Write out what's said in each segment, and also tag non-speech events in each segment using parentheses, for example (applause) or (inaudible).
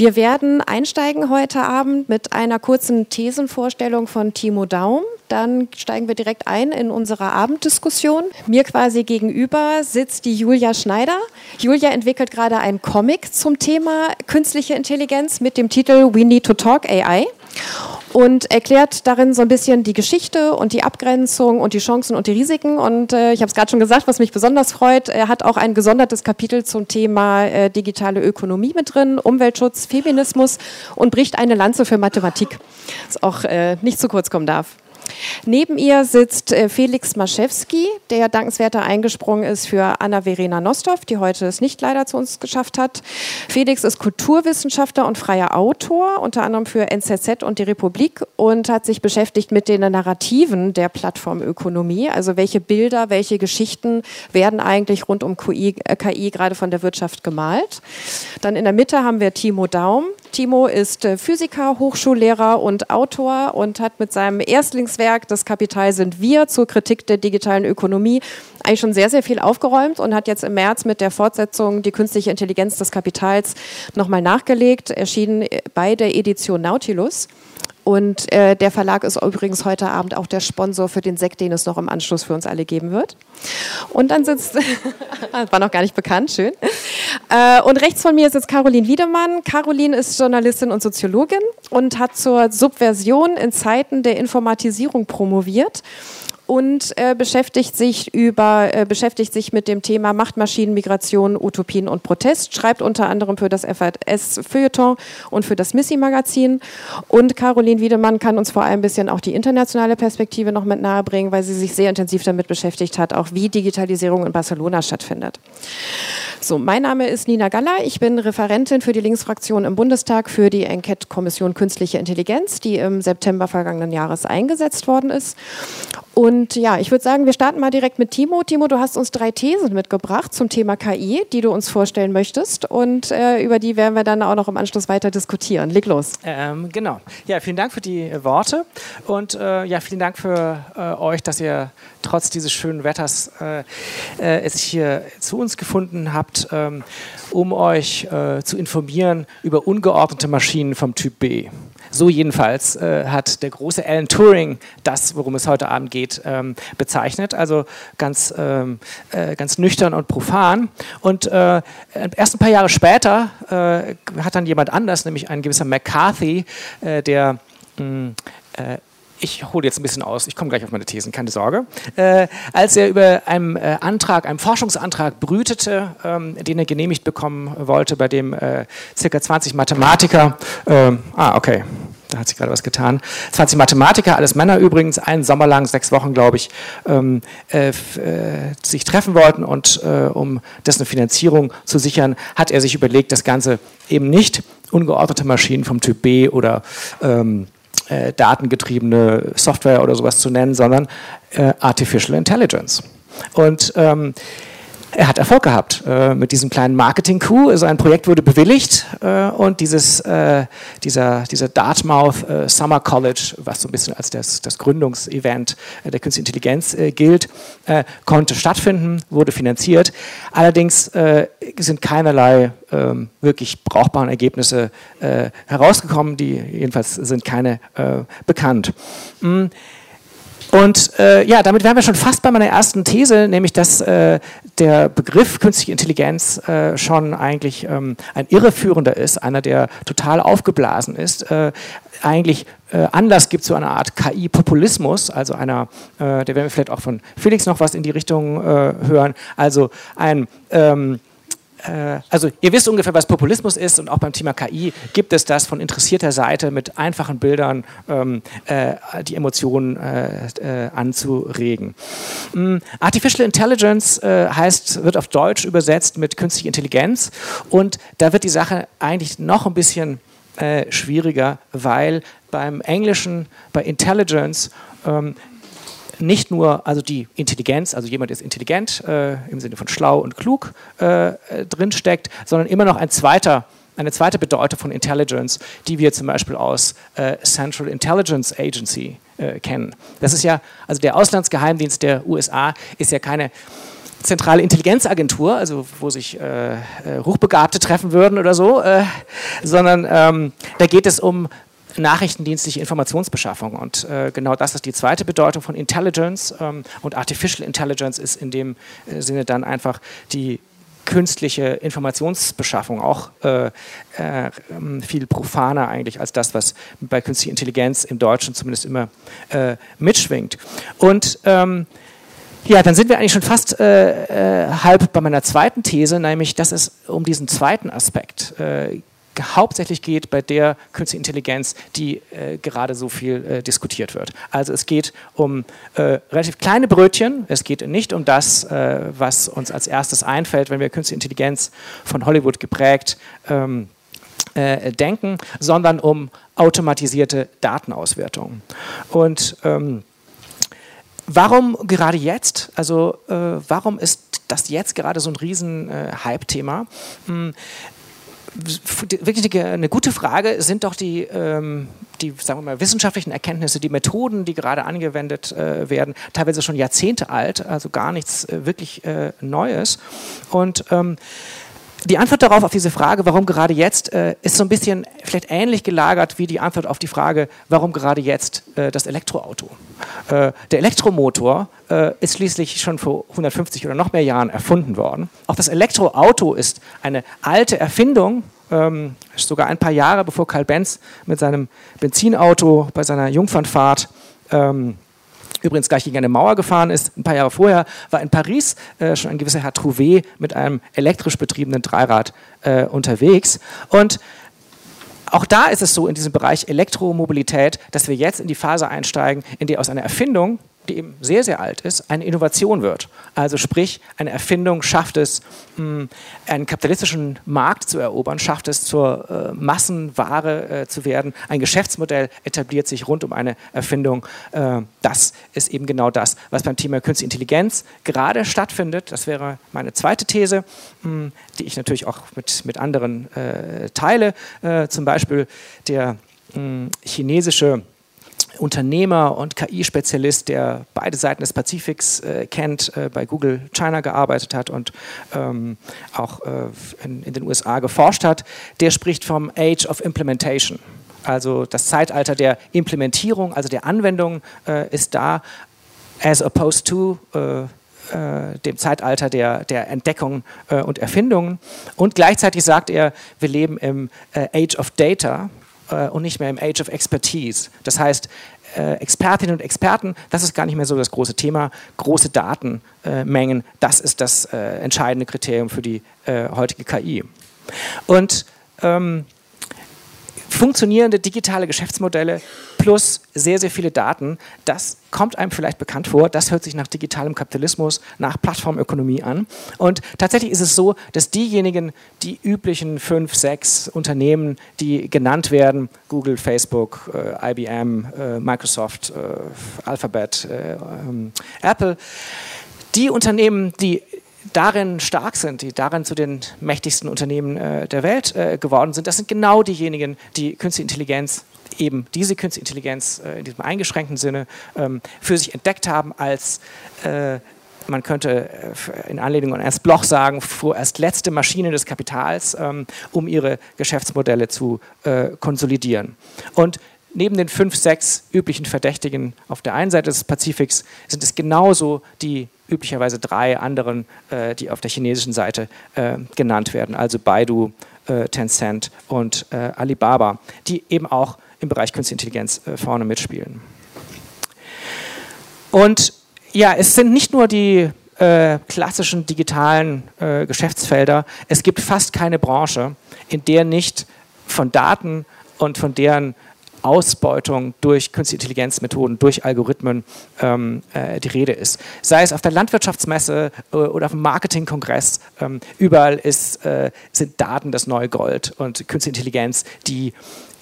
Wir werden einsteigen heute Abend mit einer kurzen Thesenvorstellung von Timo Daum. Dann steigen wir direkt ein in unsere Abenddiskussion. Mir quasi gegenüber sitzt die Julia Schneider. Julia entwickelt gerade einen Comic zum Thema künstliche Intelligenz mit dem Titel We Need to Talk AI und erklärt darin so ein bisschen die Geschichte und die Abgrenzung und die Chancen und die Risiken. Und äh, ich habe es gerade schon gesagt, was mich besonders freut, er hat auch ein gesondertes Kapitel zum Thema äh, digitale Ökonomie mit drin, Umweltschutz, Feminismus und bricht eine Lanze für Mathematik, was auch äh, nicht zu kurz kommen darf. Neben ihr sitzt äh, Felix Maschewski, der dankenswerter eingesprungen ist für Anna-Verena Nostov, die heute es nicht leider zu uns geschafft hat. Felix ist Kulturwissenschaftler und freier Autor, unter anderem für NZZ und die Republik und hat sich beschäftigt mit den Narrativen der Plattformökonomie. Also welche Bilder, welche Geschichten werden eigentlich rund um KI, äh, KI gerade von der Wirtschaft gemalt. Dann in der Mitte haben wir Timo Daum. Timo ist äh, Physiker, Hochschullehrer und Autor und hat mit seinem Erstlingswerk Das Kapital sind wir zur Kritik der digitalen Ökonomie eigentlich schon sehr, sehr viel aufgeräumt und hat jetzt im März mit der Fortsetzung Die künstliche Intelligenz des Kapitals nochmal nachgelegt, erschienen bei der Edition Nautilus. Und äh, der Verlag ist übrigens heute Abend auch der Sponsor für den Sekt, den es noch im Anschluss für uns alle geben wird. Und dann sitzt, (laughs) war noch gar nicht bekannt, schön. Äh, und rechts von mir sitzt Caroline Wiedemann. Caroline ist Journalistin und Soziologin und hat zur Subversion in Zeiten der Informatisierung promoviert und äh, beschäftigt sich über äh, beschäftigt sich mit dem Thema Machtmaschinen, Migration, Utopien und Protest. Schreibt unter anderem für das FAS Feuilleton und für das Missy Magazin. Und Caroline Wiedemann kann uns vor allem ein bisschen auch die internationale Perspektive noch mit nahe bringen, weil sie sich sehr intensiv damit beschäftigt hat, auch wie Digitalisierung in Barcelona stattfindet. So, mein Name ist Nina Galler. Ich bin Referentin für die Linksfraktion im Bundestag für die Enquete-Kommission Künstliche Intelligenz, die im September vergangenen Jahres eingesetzt worden ist. Und ja, ich würde sagen, wir starten mal direkt mit Timo. Timo, du hast uns drei Thesen mitgebracht zum Thema KI, die du uns vorstellen möchtest. Und äh, über die werden wir dann auch noch im Anschluss weiter diskutieren. Leg los. Ähm, genau. Ja, vielen Dank für die äh, Worte. Und äh, ja, vielen Dank für äh, euch, dass ihr trotz dieses schönen Wetters äh, äh, es hier zu uns gefunden habt, ähm, um euch zu informieren über ungeordnete Maschinen vom Typ B. So jedenfalls äh, hat der große Alan Turing das, worum es heute Abend geht, ähm, bezeichnet. Also ganz, ähm, äh, ganz nüchtern und profan. Und äh, erst ein paar Jahre später äh, hat dann jemand anders, nämlich ein gewisser McCarthy, äh, der mh, mm, äh, ich hole jetzt ein bisschen aus, ich komme gleich auf meine Thesen, keine Sorge. Äh, als er über einen äh, Antrag, einen Forschungsantrag brütete, ähm, den er genehmigt bekommen wollte, bei dem äh, circa 20 Mathematiker, ähm, ah, okay, da hat sich gerade was getan. 20 Mathematiker, alles Männer übrigens, einen Sommer lang, sechs Wochen, glaube ich, ähm, äh, äh, sich treffen wollten und äh, um dessen Finanzierung zu sichern, hat er sich überlegt, das Ganze eben nicht ungeordnete Maschinen vom Typ B oder ähm, äh, datengetriebene Software oder sowas zu nennen, sondern äh, Artificial Intelligence. Und ähm, er hat Erfolg gehabt äh, mit diesem kleinen Marketing-Coup. Sein Projekt wurde bewilligt äh, und dieses, äh, dieser, dieser Dartmouth äh, Summer College, was so ein bisschen als das, das Gründungsevent äh, der Künstlichen Intelligenz äh, gilt, konnte stattfinden, wurde finanziert. Allerdings sind keinerlei ähm, wirklich brauchbaren Ergebnisse herausgekommen, die jedenfalls sind keine bekannt. Mhm. Und äh, ja, damit wären wir schon fast bei meiner ersten These, nämlich dass äh, der Begriff künstliche Intelligenz äh, schon eigentlich ähm, ein irreführender ist, einer, der total aufgeblasen ist, äh, eigentlich äh, Anlass gibt zu einer Art KI-Populismus, also einer, äh, der werden wir vielleicht auch von Felix noch was in die Richtung hören, also ein ähm, äh, also ihr wisst ungefähr, was Populismus ist und auch beim Thema KI gibt es das von interessierter Seite mit einfachen Bildern ähm, äh, die Emotionen äh, äh anzuregen. Ähm, Artificial Intelligence äh, heißt, wird auf Deutsch übersetzt mit künstliche Intelligenz und da wird die Sache eigentlich noch ein bisschen äh, schwieriger, weil beim Englischen, bei Intelligence, ähm, nicht nur also die Intelligenz, also jemand ist intelligent äh, im Sinne von schlau und klug äh, drinsteckt, sondern immer noch ein zweiter, eine zweite Bedeutung von Intelligence, die wir zum Beispiel aus äh, Central Intelligence Agency äh, kennen. Das ist ja, also der Auslandsgeheimdienst der USA ist ja keine zentrale Intelligenzagentur, also wo sich äh, äh, Hochbegabte treffen würden oder so, äh, sondern ähm, da geht es um nachrichtendienstliche Informationsbeschaffung. Und äh, genau das ist die zweite Bedeutung von Intelligence. Ähm, und Artificial Intelligence ist in dem äh, Sinne dann einfach die künstliche Informationsbeschaffung auch äh, äh, viel profaner eigentlich als das, was bei künstlicher Intelligenz im Deutschen zumindest immer äh, mitschwingt. Und ähm, ja, dann sind wir eigentlich schon fast äh, äh, halb bei meiner zweiten These, nämlich dass es um diesen zweiten Aspekt äh, hauptsächlich geht bei der künstlichen Intelligenz, die äh, gerade so viel äh, diskutiert wird. Also es geht um äh, relativ kleine Brötchen, es geht nicht um das, äh, was uns als erstes einfällt, wenn wir künstliche Intelligenz von Hollywood geprägt ähm, äh, denken, sondern um automatisierte Datenauswertung. Und ähm, warum gerade jetzt? Also äh, warum ist das jetzt gerade so ein riesen Hype-Thema? Hm, wirklich eine gute Frage sind doch die, ähm, die sagen wir mal, wissenschaftlichen Erkenntnisse, die Methoden, die gerade angewendet äh, werden, teilweise schon Jahrzehnte alt, also gar nichts äh, wirklich äh, Neues. Und ähm, die Antwort darauf, auf diese Frage, warum gerade jetzt, äh, ist so ein bisschen vielleicht ähnlich gelagert wie die Antwort auf die Frage, warum gerade jetzt äh, das Elektroauto. Äh, der Elektromotor äh, ist schließlich schon vor 150 oder noch mehr Jahren erfunden worden. Auch das Elektroauto ist eine alte Erfindung, ähm, sogar ein paar Jahre bevor Karl Benz mit seinem Benzinauto bei seiner Jungfernfahrt ähm, übrigens gleich gegen eine Mauer gefahren ist. Ein paar Jahre vorher war in Paris äh, schon ein gewisser Herr Trouvé mit einem elektrisch betriebenen Dreirad äh, unterwegs. Und auch da ist es so in diesem Bereich Elektromobilität, dass wir jetzt in die Phase einsteigen, in der aus einer Erfindung die eben sehr, sehr alt ist, eine Innovation wird. Also sprich, eine Erfindung schafft es, mh, einen kapitalistischen Markt zu erobern, schafft es zur äh, Massenware äh, zu werden. Ein Geschäftsmodell etabliert sich rund um eine Erfindung. Äh, das ist eben genau das, was beim Thema Künstliche Intelligenz gerade stattfindet. Das wäre meine zweite These, mh, die ich natürlich auch mit, mit anderen teile. Zum Beispiel der mh, chinesische Unternehmer und KI-Spezialist, der beide Seiten des Pazifiks äh, kennt, äh, bei Google China gearbeitet hat und ähm, auch äh, in, in, den USA geforscht hat, der spricht vom Age of Implementation. Also das Zeitalter der Implementierung, also der Anwendung äh, ist da, as opposed to äh, äh, dem Zeitalter der, der Entdeckung und Erfindungen. Und gleichzeitig sagt er, wir leben im Age of Data, äh, und nicht mehr im Age of Expertise. Das heißt, äh, Expertinnen und Experten, das ist gar nicht mehr so das große Thema. Große Datenmengen, das ist das äh, entscheidende Kriterium für die äh, heutige KI. Und ähm, funktionierende digitale Geschäftsmodelle plus sehr, sehr viele Daten, das kommt einem vielleicht bekannt vor. Das hört sich nach digitalem Kapitalismus, nach Plattformökonomie an. Und tatsächlich ist es so, dass diejenigen, die üblichen fünf, sechs Unternehmen, die genannt werden, Google, Facebook, äh, IBM, äh, Microsoft, äh, Alphabet, äh, ähm, Apple, die Unternehmen, die darin stark sind, die darin zu den mächtigsten Unternehmen äh, der Welt äh, geworden sind, das sind genau diejenigen, die künstliche Intelligenz eben diese künstliche Intelligenz äh, in diesem eingeschränkten Sinne ähm, für sich entdeckt haben als äh, man könnte äh, in Anlehnung an Ernst Bloch sagen, vorerst letzte Maschine des Kapitals, ähm, um ihre Geschäftsmodelle zu äh, konsolidieren. Und neben den fünf, sechs üblichen Verdächtigen auf der einen Seite des Pazifiks sind es genauso die üblicherweise drei anderen, äh, die auf der chinesischen Seite äh, genannt werden, also Baidu, äh, Tencent und äh, Alibaba, die eben auch im Bereich Künstliche Intelligenz äh, vorne mitspielen. Und ja, es sind nicht nur die äh, klassischen digitalen Geschäftsfelder, es gibt fast keine Branche, in der nicht von Daten und von deren Ausbeutung durch künstliche Intelligenzmethoden, durch Algorithmen ähm, äh, die Rede ist. Sei es auf der Landwirtschaftsmesse äh, oder auf dem Marketingkongress, ähm, überall ist, äh, sind Daten das neue Gold und künstliche Intelligenz die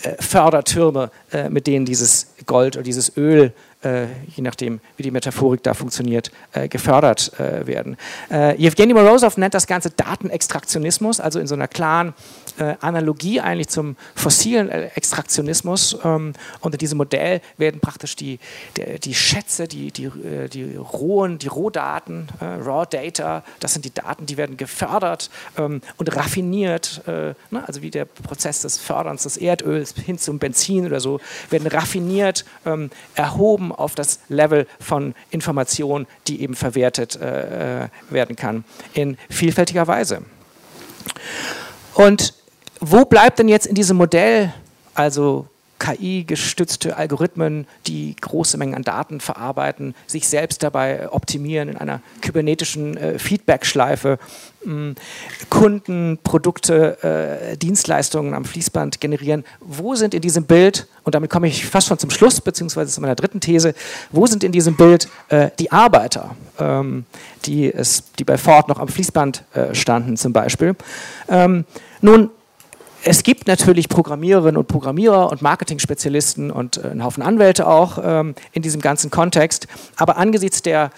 äh, Fördertürme, äh, mit denen dieses Gold oder dieses Öl äh, je nachdem, wie die Metaphorik da funktioniert, äh, gefördert äh, werden. Äh, Evgeny Morozov nennt das Ganze Datenextraktionismus, also in so einer klaren äh, Analogie eigentlich zum fossilen Extraktionismus. Ähm, unter diesem Modell werden praktisch die, die, die Schätze, die, die, die rohen, die Rohdaten, Raw Data, das sind die Daten, die werden gefördert ähm, und raffiniert, ne? also wie der Prozess des Förderns des Erdöls hin zum Benzin oder so, werden raffiniert, ähm, erhoben auf das Level von Information, die eben verwertet äh, werden kann in vielfältiger Weise. Und wo bleibt denn jetzt in diesem Modell, also KI-gestützte Algorithmen, die große Mengen an Daten verarbeiten, sich selbst dabei optimieren in einer kybernetischen äh, Feedback-Schleife, hm, Kunden, Produkte, äh, Dienstleistungen am Fließband generieren. Wo sind in diesem Bild, und damit komme ich fast schon zum Schluss, beziehungsweise zu meiner dritten These, wo sind in diesem Bild äh, die Arbeiter, ähm, die, es, die bei Ford noch am Fließband äh, standen zum Beispiel? Ähm, nun, es gibt natürlich Programmiererinnen und Programmierer und Marketing-Spezialisten und äh, einen Haufen Anwälte auch ähm, in diesem ganzen Kontext. Aber angesichts der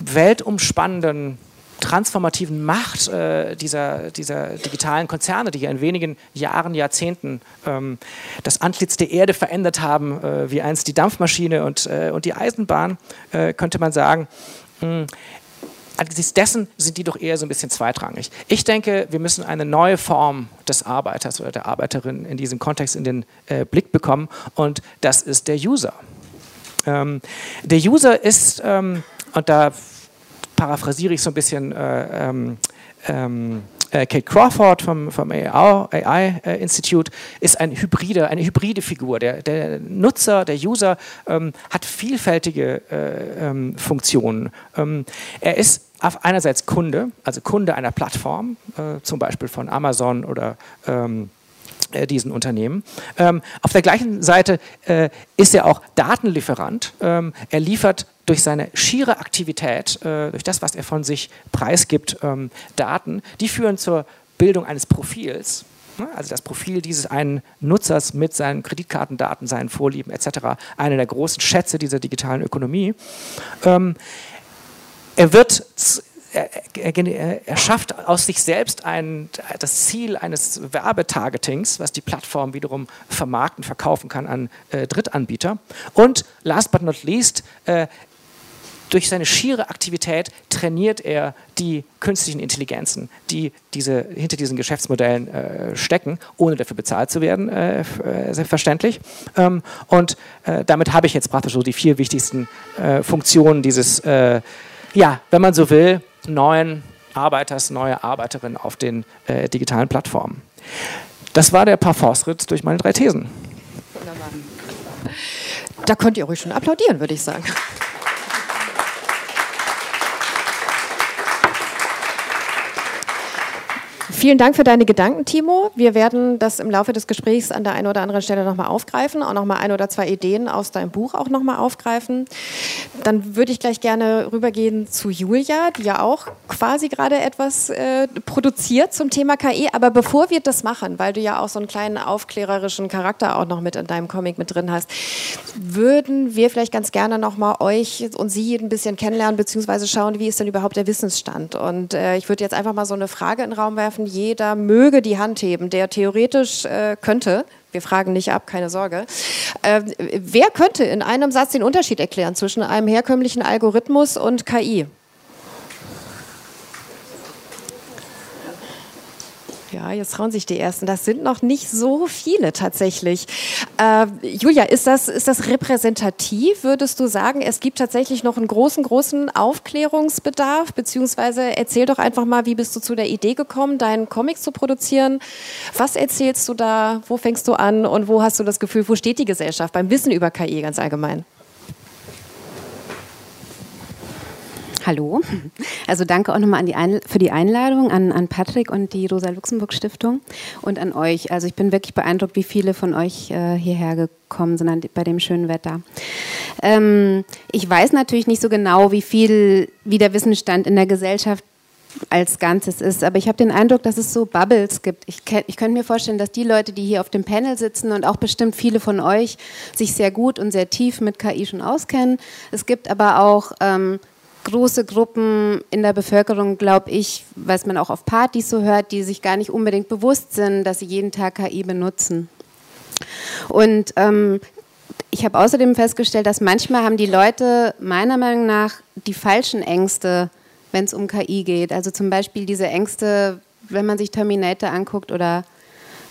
weltumspannenden transformativen Macht äh, dieser, dieser digitalen Konzerne, die ja in wenigen Jahren, Jahrzehnten ähm, das Antlitz der Erde verändert haben, äh, wie einst die Dampfmaschine und, äh, und die Eisenbahn, äh, könnte man sagen, mh, angesichts dessen sind die doch eher so ein bisschen zweitrangig. Ich denke, wir müssen eine neue Form des Arbeiters oder der Arbeiterin in diesem Kontext in den äh, Blick bekommen und das ist der User. Ähm, der User ist, ähm, und da paraphrasiere ich so ein bisschen äh, ähm, ähm äh, Kate Crawford vom, vom AI, äh, Institute ist ein hybride, eine hybride Figur. Der, der Nutzer, der User ähm, hat vielfältige äh, ähm, Funktionen. Ähm, er ist einerseits Kunde, also Kunde einer Plattform, äh, zum Beispiel von Amazon oder ähm, äh, diesen Unternehmen. Ähm, auf der gleichen Seite äh, ist er auch Datenlieferant. Ähm, er liefert durch seine schiere Aktivität, äh, durch das, was er von sich preisgibt, ähm, Daten, die führen zur Bildung eines Profils. Ne? Also das Profil dieses einen Nutzers mit seinen Kreditkartendaten, seinen Vorlieben etc. Einer der großen Schätze dieser digitalen Ökonomie. Er wird er, schafft aus sich selbst ein, das Ziel eines Werbetargetings, was die Plattform wiederum vermarkten, verkaufen kann an äh, Drittanbieter. Und last but not least, äh, durch seine schiere Aktivität trainiert er die künstlichen Intelligenzen, die diese, hinter diesen Geschäftsmodellen äh, stecken, ohne dafür bezahlt zu werden, äh, äh selbstverständlich. Ähm, und äh, damit habe ich jetzt praktisch so die vier wichtigsten äh, Funktionen dieses, äh, ja, wenn man so will, neuen Arbeiters, neue Arbeiterinnen auf den digitalen Plattformen. Das war der Parforce-Ritt durch meine drei Thesen. Wunderbar. Da könnt ihr ruhig schon applaudieren, würde ich sagen. Vielen Dank für deine Gedanken, Timo. Wir werden das im Laufe des Gesprächs an der einen oder anderen Stelle nochmal aufgreifen, auch nochmal ein oder zwei Ideen aus deinem Buch auch nochmal aufgreifen. Dann würde ich gleich gerne rübergehen zu Julia, die ja auch quasi gerade etwas äh, produziert zum Thema KI. Aber bevor wir das machen, weil du ja auch so einen kleinen aufklärerischen Charakter auch noch mit in deinem Comic mit drin hast, würden wir vielleicht ganz gerne nochmal euch und Sie ein bisschen kennenlernen, beziehungsweise schauen, wie ist denn überhaupt der Wissensstand. Und äh, ich würde jetzt einfach mal so eine Frage in den Raum werfen jeder möge die Hand heben, der theoretisch äh, könnte. Wir fragen nicht ab, keine Sorge. Äh, wer könnte in einem Satz den Unterschied erklären zwischen einem herkömmlichen Algorithmus und KI? Ja, jetzt trauen sich die Ersten. Das sind noch nicht so viele tatsächlich. Äh, Julia, ist das, ist das repräsentativ? Würdest du sagen, es gibt tatsächlich noch einen großen, großen Aufklärungsbedarf? Beziehungsweise erzähl doch einfach mal, wie bist du zu der Idee gekommen, deinen Comic zu produzieren? Was erzählst du da? Wo fängst du an? Und wo hast du das Gefühl, wo steht die Gesellschaft beim Wissen über KI ganz allgemein? Hallo. Also danke auch nochmal für die Einladung an, an Patrick und die Rosa-Luxemburg-Stiftung und an euch. Also ich bin wirklich beeindruckt, wie viele von euch äh, hierher gekommen sind bei dem schönen Wetter. Ähm, ich weiß natürlich nicht so genau, wie viel, wie der Wissensstand in der Gesellschaft als Ganzes ist. Aber ich habe den Eindruck, dass es so Bubbles gibt. Ich, ich könnte mir vorstellen, dass die Leute, die hier auf dem Panel sitzen und auch bestimmt viele von euch sich sehr gut und sehr tief mit KI schon auskennen. Es gibt aber auch ähm, große Gruppen in der Bevölkerung, glaube ich, was man auch auf Partys so hört, die sich gar nicht unbedingt bewusst sind, dass sie jeden Tag KI benutzen. Und ähm, ich habe außerdem festgestellt, dass manchmal haben die Leute meiner Meinung nach die falschen Ängste, wenn es um KI geht. Also zum Beispiel diese Ängste, wenn man sich Terminator anguckt oder,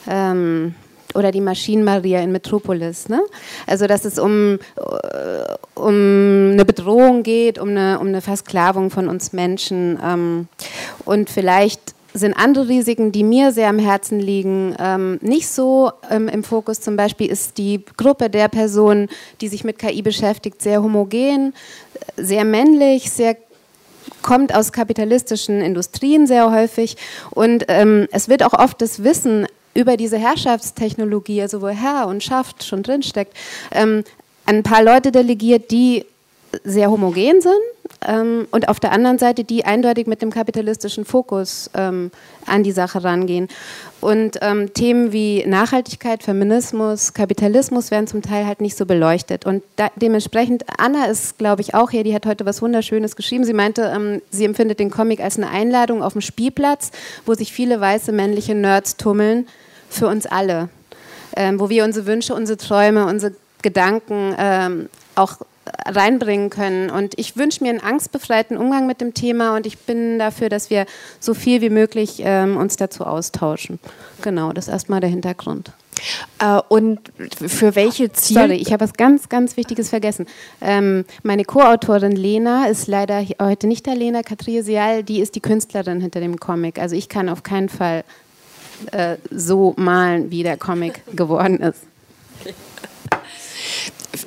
ähm, oder die Maschinen-Maria in Metropolis. Ne? Also dass es um, äh, um eine Bedrohung geht, um eine, um eine Versklavung von uns Menschen. Ähm, und vielleicht sind andere Risiken, die mir sehr am Herzen liegen, ähm, nicht so ähm, im Fokus. Zum Beispiel ist die Gruppe der Personen, die sich mit KI beschäftigt, sehr homogen, sehr männlich, sehr kommt aus kapitalistischen Industrien sehr häufig und ähm, es wird auch oft das Wissen über diese Herrschaftstechnologie, also wo Herr und Schaft schon drinsteckt, ähm, ein paar Leute delegiert, die sehr homogen sind ähm, und auf der anderen Seite die eindeutig mit dem kapitalistischen Fokus ähm, an die Sache rangehen. Und ähm, Themen wie Nachhaltigkeit, Feminismus, Kapitalismus werden zum Teil halt nicht so beleuchtet. Und da, dementsprechend, Anna ist, glaube ich, auch hier, die hat heute was Wunderschönes geschrieben. Sie meinte, ähm, sie empfindet den Comic als eine Einladung auf dem Spielplatz, wo sich viele weiße männliche Nerds tummeln, für uns alle. Ähm, wo wir unsere Wünsche, unsere Träume, unsere Gedanken ähm, auch reinbringen können. Und ich wünsche mir einen angstbefreiten Umgang mit dem Thema und ich bin dafür, dass wir so viel wie möglich ähm, uns dazu austauschen. Genau, das ist erstmal der Hintergrund. Äh, und für welche Ziele? Sorry, ich habe was ganz, ganz Wichtiges vergessen. Ähm, meine Co-Autorin Lena ist leider heute nicht der Lena Katriesial, die ist die Künstlerin hinter dem Comic. Also ich kann auf keinen Fall äh, so malen, wie der Comic (laughs) geworden ist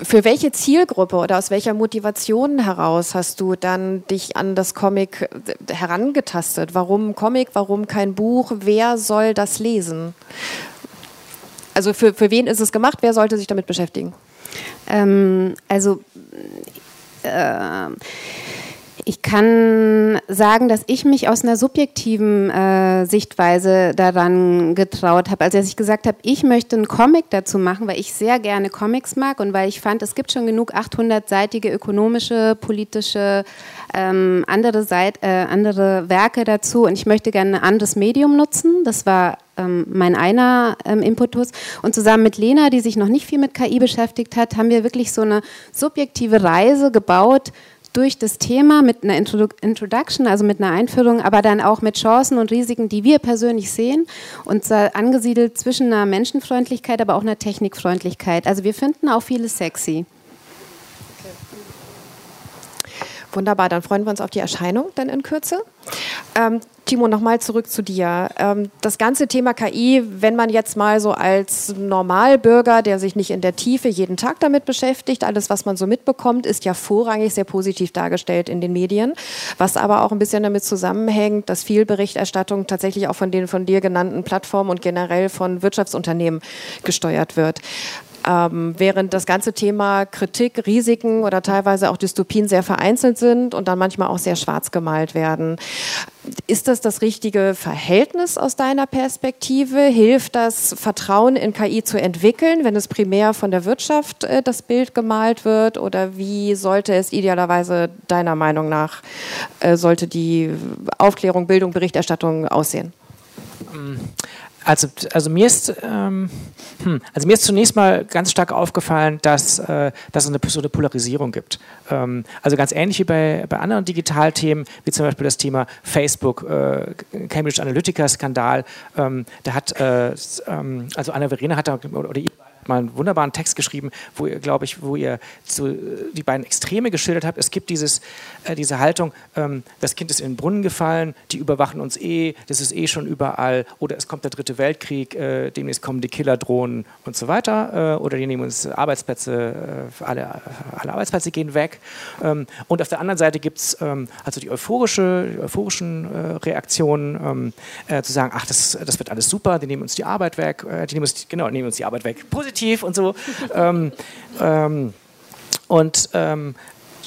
für welche Zielgruppe oder aus welcher Motivation heraus hast du dann dich an das Comic äh, herangetastet? Warum Comic, warum kein Buch? Wer soll das lesen? Also für, für wen ist es gemacht? Wer sollte sich damit beschäftigen? Ähm, also äh, ich kann sagen, dass ich mich aus einer subjektiven äh, Sichtweise daran getraut habe. Also als ich gesagt habe, ich möchte einen Comic dazu machen, weil ich sehr gerne Comics mag und weil ich fand, es gibt schon genug 800-seitige ökonomische, politische, ähm, andere, Seit äh, andere Werke dazu und ich möchte gerne ein anderes Medium nutzen. Das war ähm, mein einer ähm, Impetus. Und zusammen mit Lena, die sich noch nicht viel mit KI beschäftigt hat, haben wir wirklich so eine subjektive Reise gebaut durch das Thema mit einer Introduction, also mit einer Einführung, aber dann auch mit Chancen und Risiken, die wir persönlich sehen und zwar angesiedelt zwischen einer Menschenfreundlichkeit, aber auch einer Technikfreundlichkeit. Also wir finden auch vieles sexy. Wunderbar, dann freuen wir uns auf die Erscheinung dann in Kürze. Ähm, Timo, nochmal zurück zu dir. Ähm, das ganze Thema KI, wenn man jetzt mal so als Normalbürger, der sich nicht in der Tiefe jeden Tag damit beschäftigt, alles, was man so mitbekommt, ist ja vorrangig sehr positiv dargestellt in den Medien, was aber auch ein bisschen damit zusammenhängt, dass viel Berichterstattung tatsächlich auch von den von dir genannten Plattformen und generell von Wirtschaftsunternehmen gesteuert wird. Ähm, während das ganze Thema Kritik, Risiken oder teilweise auch Dystopien sehr vereinzelt sind und dann manchmal auch sehr schwarz gemalt werden. Ist das das richtige Verhältnis aus deiner Perspektive? Hilft das, Vertrauen in KI zu entwickeln, wenn es primär von der Wirtschaft äh, das Bild gemalt wird? Oder wie sollte es idealerweise deiner Meinung nach, äh, sollte die Aufklärung, Bildung, Berichterstattung aussehen? Also, also, mir ist, ähm, hm, also mir ist zunächst mal ganz stark aufgefallen, dass, äh, dass es eine, so eine Polarisierung gibt. Ähm, also ganz ähnlich wie bei, bei anderen Digitalthemen, wie zum Beispiel das Thema Facebook, äh, Cambridge Analytica-Skandal. Ähm, da hat, äh, ähm, also Anna Verena hat da, oder, oder mal einen wunderbaren Text geschrieben, wo ihr, glaube ich, wo ihr zu, die beiden Extreme geschildert habt. Es gibt dieses, äh, diese Haltung, ähm, das Kind ist in den Brunnen gefallen, die überwachen uns eh, das ist eh schon überall, oder es kommt der dritte Weltkrieg, äh, demnächst kommen die Killerdrohnen und so weiter, äh, oder die nehmen uns Arbeitsplätze, äh, alle, alle Arbeitsplätze gehen weg. Ähm, und auf der anderen Seite gibt es ähm, also die, euphorische, die euphorischen äh, Reaktionen, ähm, äh, zu sagen, ach, das, das wird alles super, die nehmen uns die Arbeit weg, die nehmen uns, genau, nehmen uns die Arbeit weg. Positiv positiv und so. ähm, ähm, und ähm,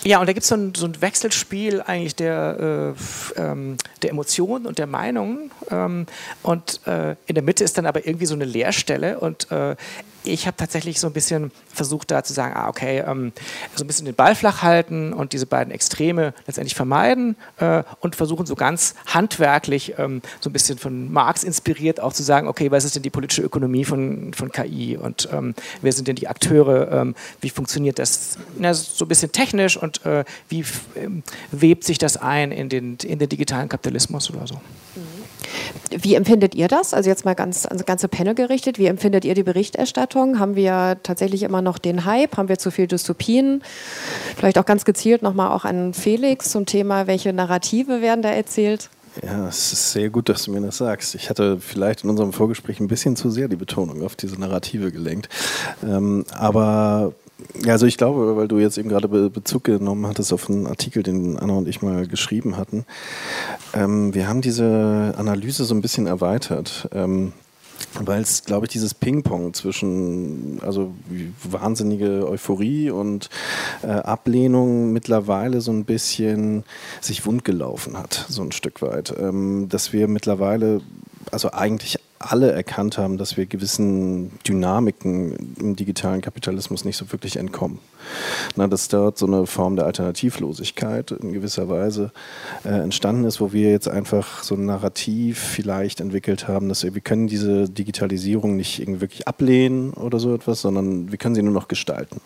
Ja, und da gibt so es so ein Wechselspiel eigentlich der, äh, ähm, der Emotionen und der Meinungen. Ähm, und äh, in der Mitte ist dann aber irgendwie so eine Leerstelle. Und äh, ich habe tatsächlich so ein bisschen versucht, da zu sagen, ah, okay, ähm, so ein bisschen den Ball flach halten und diese beiden Extreme letztendlich vermeiden äh, und versuchen so ganz handwerklich, ähm, so ein bisschen von Marx inspiriert, auch zu sagen, okay, was ist denn die politische Ökonomie von, von KI und ähm, wer sind denn die Akteure, ähm, wie funktioniert das? Na, so ein bisschen technisch und äh, wie ähm, webt sich das ein in den, in den digitalen Kapitalismus oder so. Wie empfindet ihr das? Also jetzt mal ganz ans ganze Panel gerichtet. Wie empfindet ihr die Berichterstattung? Haben wir tatsächlich immer noch den Hype? Haben wir zu viel Dystopien? Vielleicht auch ganz gezielt nochmal auch an Felix zum Thema, welche Narrative werden da erzählt? Ja, es ist sehr gut, dass du mir das sagst. Ich hatte vielleicht in unserem Vorgespräch ein bisschen zu sehr die Betonung auf diese Narrative gelenkt. Ähm, aber ja, also ich glaube, weil du jetzt eben gerade Bezug genommen hattest auf einen Artikel, den Anna und ich mal geschrieben hatten. Ähm, wir haben diese Analyse so ein bisschen erweitert. Ähm, weil es, glaube ich, dieses Ping-Pong zwischen also wahnsinnige Euphorie und äh, Ablehnung mittlerweile so ein bisschen sich wundgelaufen hat, so ein Stück weit. Ähm, dass wir mittlerweile also eigentlich alle erkannt haben, dass wir gewissen Dynamiken im digitalen Kapitalismus nicht so wirklich entkommen. Na, dass dort so eine Form der Alternativlosigkeit in gewisser Weise äh, entstanden ist, wo wir jetzt einfach so ein Narrativ vielleicht entwickelt haben, dass wir, wir können diese Digitalisierung nicht irgendwie wirklich ablehnen oder so etwas, sondern wir können sie nur noch gestalten.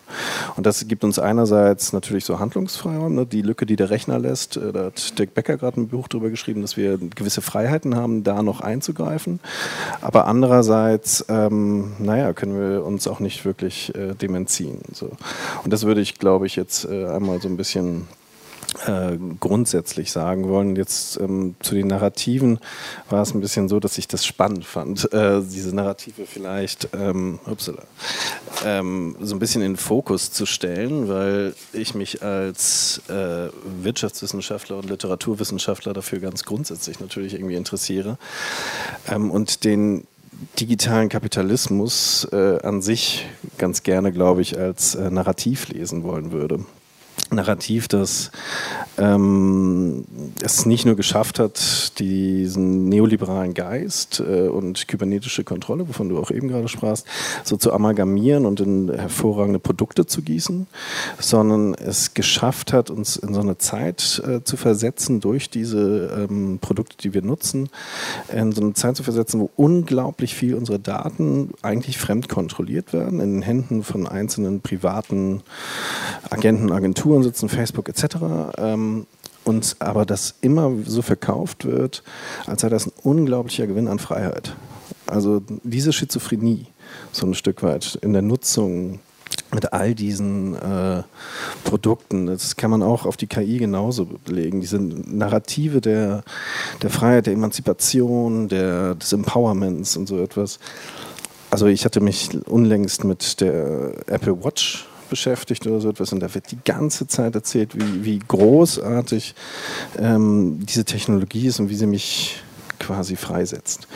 Und das gibt uns einerseits natürlich so Handlungsfreiraum, ne, die Lücke, die der Rechner lässt. Äh, da hat Dirk Becker gerade ein Buch darüber geschrieben, dass wir gewisse Freiheiten haben, da noch einzugreifen. Aber andererseits, ähm, naja, können wir uns auch nicht wirklich äh, dem. So. Und das würde ich, glaube ich, jetzt äh, einmal so ein bisschen äh, grundsätzlich sagen wollen. Jetzt ähm, zu den Narrativen war es ein bisschen so, dass ich das spannend fand, äh, diese Narrative vielleicht ähm, upsala, ähm, so ein bisschen in den Fokus zu stellen, weil ich mich als äh, Wirtschaftswissenschaftler und Literaturwissenschaftler dafür ganz grundsätzlich natürlich irgendwie interessiere ähm, und den digitalen Kapitalismus äh, an sich ganz gerne, glaube ich, als äh, Narrativ lesen wollen würde. Narrativ, das ähm, es nicht nur geschafft hat, diesen neoliberalen Geist äh, und kybernetische Kontrolle, wovon du auch eben gerade sprachst, so zu amalgamieren und in hervorragende Produkte zu gießen, sondern es geschafft hat, uns in so eine Zeit äh, zu versetzen durch diese ähm, Produkte, die wir nutzen, in so eine Zeit zu versetzen, wo unglaublich viel unserer Daten eigentlich fremd kontrolliert werden, in den Händen von einzelnen privaten Agenten, Agenturen Agenturen sitzen, Facebook etc. Ähm, und aber das immer so verkauft wird, als sei das ein unglaublicher Gewinn an Freiheit. Also diese Schizophrenie, so ein Stück weit in der Nutzung mit all diesen äh, Produkten. Das kann man auch auf die KI genauso belegen. Diese Narrative der, der Freiheit, der Emanzipation, der, des Empowerments und so etwas. Also ich hatte mich unlängst mit der Apple Watch beschäftigt oder so etwas. Und da wird die ganze Zeit erzählt, wie, wie großartig ähm, diese Technologie ist und wie sie mich quasi freisetzt.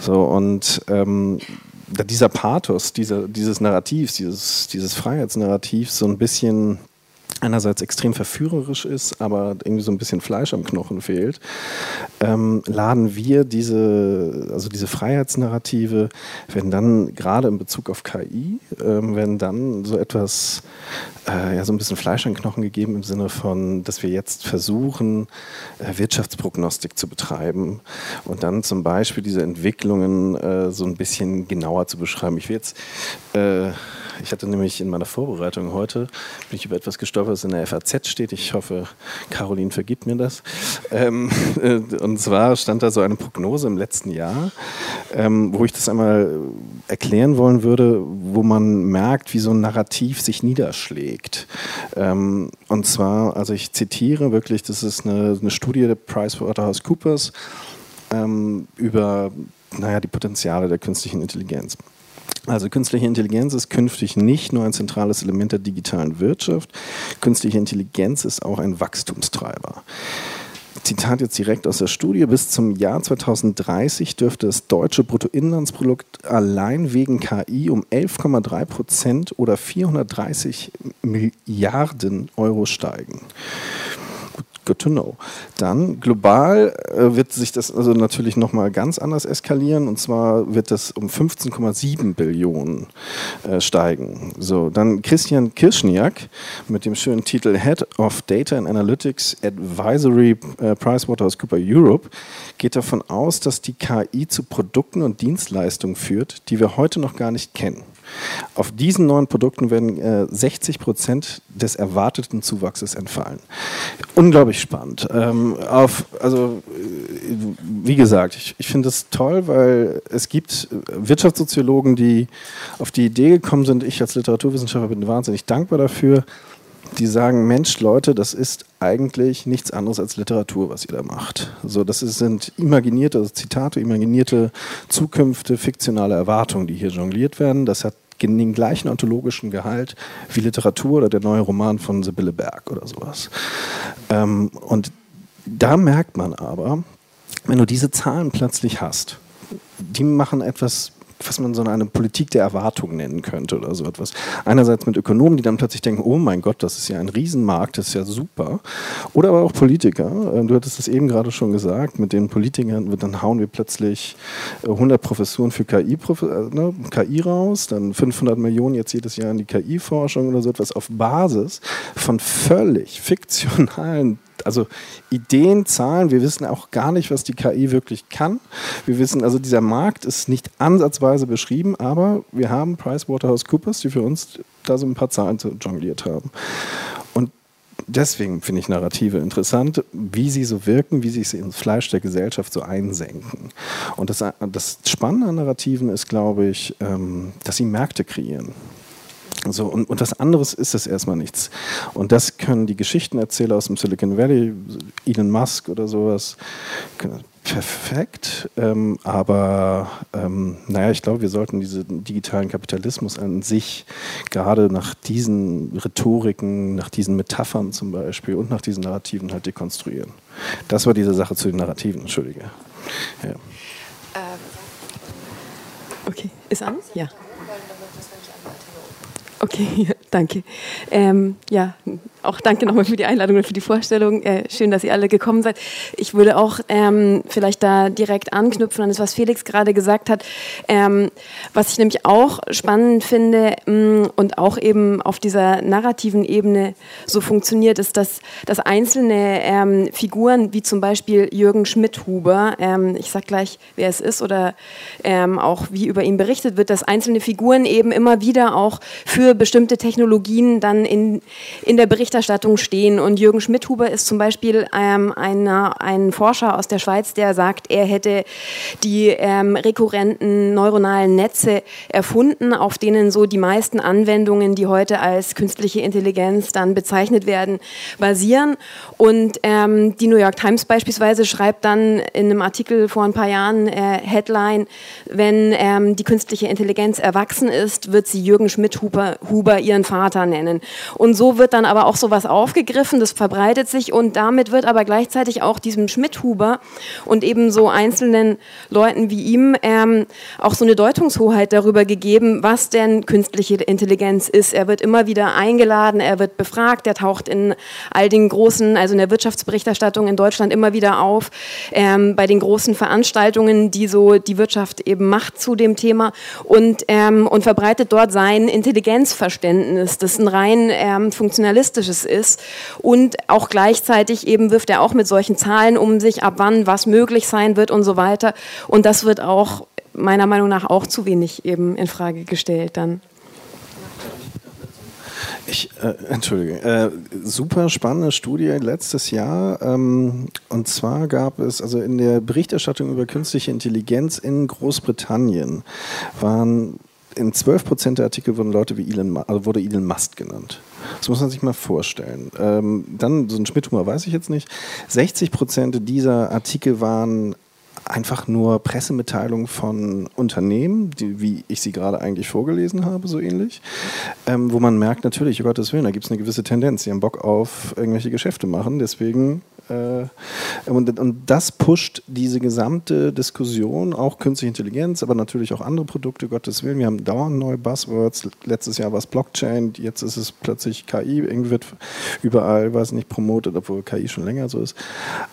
So, und ähm, dieser Pathos, dieser, dieses Narrativs, dieses, dieses Freiheitsnarrativs so ein bisschen einerseits extrem verführerisch ist, aber irgendwie so ein bisschen Fleisch am Knochen fehlt, ähm, laden wir diese, also diese Freiheitsnarrative, wenn dann gerade in Bezug auf KI, ähm, wenn dann so etwas, äh, ja, so ein bisschen Fleisch am Knochen gegeben im Sinne von, dass wir jetzt versuchen, äh, Wirtschaftsprognostik zu betreiben und dann zum Beispiel diese Entwicklungen äh, so ein bisschen genauer zu beschreiben. Ich will jetzt äh, ich hatte nämlich in meiner Vorbereitung heute, bin ich über etwas gestolpert, was in der FAZ steht. Ich hoffe, Caroline vergibt mir das. Ähm, äh, und zwar stand da so eine Prognose im letzten Jahr, ähm, wo ich das einmal erklären wollen würde, wo man merkt, wie so ein Narrativ sich niederschlägt. Ähm, und zwar, also ich zitiere wirklich, das ist eine, eine Studie der PricewaterhouseCoopers ähm, über naja, die Potenziale der künstlichen Intelligenz. Also künstliche Intelligenz ist künftig nicht nur ein zentrales Element der digitalen Wirtschaft, künstliche Intelligenz ist auch ein Wachstumstreiber. Zitat jetzt direkt aus der Studie, bis zum Jahr 2030 dürfte das deutsche Bruttoinlandsprodukt allein wegen KI um 11,3 Prozent oder 430 Milliarden Euro steigen. Good to know. Dann global äh, wird sich das also natürlich nochmal ganz anders eskalieren und zwar wird das um 15,7 Billionen äh, steigen. So, dann Christian Kirschniak mit dem schönen Titel Head of Data and Analytics Advisory äh, PricewaterhouseCoopers Europe geht davon aus, dass die KI zu Produkten und Dienstleistungen führt, die wir heute noch gar nicht kennen. Auf diesen neuen Produkten werden äh, 60 Prozent des erwarteten Zuwachses entfallen. Unglaublich spannend. Ähm, auf, also, äh, wie gesagt, ich, ich finde es toll, weil es gibt Wirtschaftssoziologen, die auf die Idee gekommen sind. Ich als Literaturwissenschaftler bin wahnsinnig dankbar dafür die sagen, Mensch, Leute, das ist eigentlich nichts anderes als Literatur, was ihr da macht. So, das sind imaginierte also Zitate, imaginierte Zukünfte, fiktionale Erwartungen, die hier jongliert werden. Das hat den gleichen ontologischen Gehalt wie Literatur oder der neue Roman von Sibylle Berg oder sowas. Ähm, und da merkt man aber, wenn du diese Zahlen plötzlich hast, die machen etwas was man so eine Politik der Erwartung nennen könnte oder so etwas. Einerseits mit Ökonomen, die dann plötzlich denken, oh mein Gott, das ist ja ein Riesenmarkt, das ist ja super. Oder aber auch Politiker. Äh, du hattest es eben gerade schon gesagt, mit den Politikern, dann hauen wir plötzlich 100 äh, Professuren für KI, äh, ne, KI raus, dann 500 Millionen jetzt jedes Jahr in die KI-Forschung oder so etwas auf Basis von völlig fiktionalen also Ideen, Zahlen, wir wissen auch gar nicht, was die KI wirklich kann. Wir wissen, also dieser Markt ist nicht ansatzweise beschrieben, aber wir haben PricewaterhouseCoopers, die für uns da so ein paar Zahlen jongliert haben. Und deswegen finde ich Narrative interessant, wie sie so wirken, wie sie sich ins Fleisch der Gesellschaft so einsenken. Und das, das Spannende an Narrativen ist, glaube ich, ähm, dass sie Märkte kreieren. So, und, und was anderes ist es erstmal nichts. Und das können die Geschichtenerzähler aus dem Silicon Valley, Elon Musk oder sowas, perfekt. Ähm, aber ähm, naja, ich glaube, wir sollten diesen digitalen Kapitalismus an sich gerade nach diesen Rhetoriken, nach diesen Metaphern zum Beispiel und nach diesen Narrativen halt dekonstruieren. Das war diese Sache zu den Narrativen, entschuldige. Ja. Ähm, okay, ist an? Ja. Okay, (laughs) danke. Ähm, ja, auch danke nochmal für die Einladung und für die Vorstellung. Äh, schön, dass ihr alle gekommen seid. Ich würde auch ähm, vielleicht da direkt anknüpfen an das, was Felix gerade gesagt hat. Ähm, was ich nämlich auch spannend finde mh, mm, und auch eben auf dieser narrativen Ebene so funktioniert, ist, dass, dass einzelne ähm, Figuren, wie zum Beispiel Jürgen Schmidhuber, ähm, ich sage gleich, wer es ist oder ähm, auch wie über ihn berichtet wird, dass einzelne Figuren eben immer wieder auch für bestimmte Technologien dann in, in der Berichterstattung Berichterstattung stehen. Und Jürgen Schmidhuber ist zum Beispiel ähm, einer, ein Forscher aus der Schweiz, der sagt, er hätte die ähm, rekurrenten neuronalen Netze erfunden, auf denen so die meisten Anwendungen, die heute als künstliche Intelligenz dann bezeichnet werden, basieren. Und ähm, die New York Times beispielsweise schreibt dann in einem Artikel vor ein paar Jahren äh, Headline, wenn ähm, die künstliche Intelligenz erwachsen ist, wird sie Jürgen Schmidhuber Huber ihren Vater nennen. Und so wird dann aber auch so sowas aufgegriffen, das verbreitet sich und damit wird aber gleichzeitig auch diesem Schmidhuber und eben so einzelnen Leuten wie ihm ähm, auch so eine Deutungshoheit darüber gegeben, was denn künstliche Intelligenz ist. Er wird immer wieder eingeladen, er wird befragt, er taucht in all den großen, also in der Wirtschaftsberichterstattung in Deutschland immer wieder auf, ähm, bei den großen Veranstaltungen, die so die Wirtschaft eben macht zu dem Thema und, ähm, und verbreitet dort sein Intelligenzverständnis. Das ist ein rein ähm, funktionalistisches es ist. Und auch gleichzeitig eben wirft er auch mit solchen Zahlen um sich, ab wann was möglich sein wird und so weiter. Und das wird auch meiner Meinung nach auch zu wenig eben in Frage gestellt dann. Ich, äh, entschuldige, äh, super spannende Studie letztes Jahr. Ähm, und zwar gab es, also in der Berichterstattung über künstliche Intelligenz in Großbritannien waren in 12 Prozent der Artikel wurden Leute wie Elon, also wurde Elon Musk genannt. Das muss man sich mal vorstellen. Ähm, dann, so ein Schmidthumor weiß ich jetzt nicht. 60 Prozent dieser Artikel waren einfach nur Pressemitteilungen von Unternehmen, die, wie ich sie gerade eigentlich vorgelesen habe, so ähnlich, ähm, wo man merkt, natürlich, um Gottes Willen, da gibt es eine gewisse Tendenz. Sie haben Bock auf irgendwelche Geschäfte machen, deswegen Äh, und, und das pusht diese gesamte Diskussion, auch künstliche Intelligenz, aber natürlich auch andere Produkte, Gottes Willen. Wir haben dauernd neue Buzzwords. Letztes Jahr war es Blockchain, jetzt ist es plötzlich KI. Irgendwie wird überall, weiß nicht, promotet, obwohl KI schon länger so ist.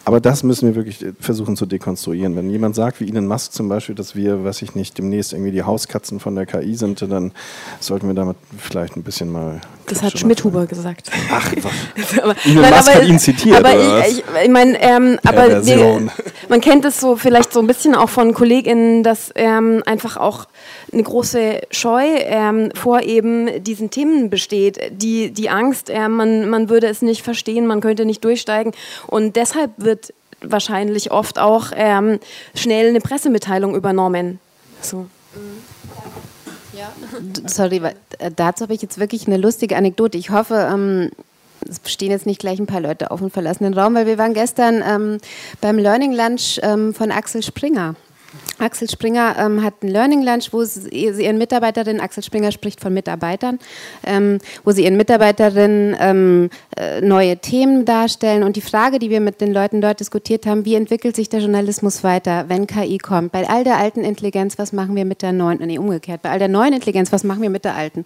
Aber das müssen wir wirklich versuchen zu dekonstruieren. Wenn jemand sagt, wie Elon Musk zum Beispiel, dass wir, weiß ich nicht, demnächst irgendwie die Hauskatzen von der KI sind, dann sollten wir damit vielleicht ein bisschen mal. Das hat Schmidhuber gesagt. Ach, (laughs) aber, Elon nein, Musk aber, hat ihn zitiert. Aber ich, ich, ich meine, ähm, aber wir, man kennt es so vielleicht so ein bisschen auch von KollegInnen, dass ähm, einfach auch eine große Scheu ähm, vor eben diesen Themen besteht. Die, die Angst, äh, man, man würde es nicht verstehen, man könnte nicht durchsteigen. Und deshalb wird wahrscheinlich oft auch ähm, schnell eine Pressemitteilung übernommen. So. Sorry, äh, dazu habe ich jetzt wirklich eine lustige Anekdote. Ich hoffe, ähm, es stehen jetzt nicht gleich ein paar Leute auf und verlassen den Raum, weil wir waren gestern ähm, beim Learning Lunch ähm, von Axel Springer. Axel Springer ähm, hat ein Learning Lunch, wo sie ihren Mitarbeiterinnen, Axel Springer spricht von Mitarbeitern, ähm, wo sie ihren Mitarbeiterinnen ähm, äh, neue Themen darstellen. Und die Frage, die wir mit den Leuten dort diskutiert haben, wie entwickelt sich der Journalismus weiter, wenn KI kommt? Bei all der alten Intelligenz, was machen wir mit der neuen? Nee, umgekehrt. Bei all der neuen Intelligenz, was machen wir mit der alten?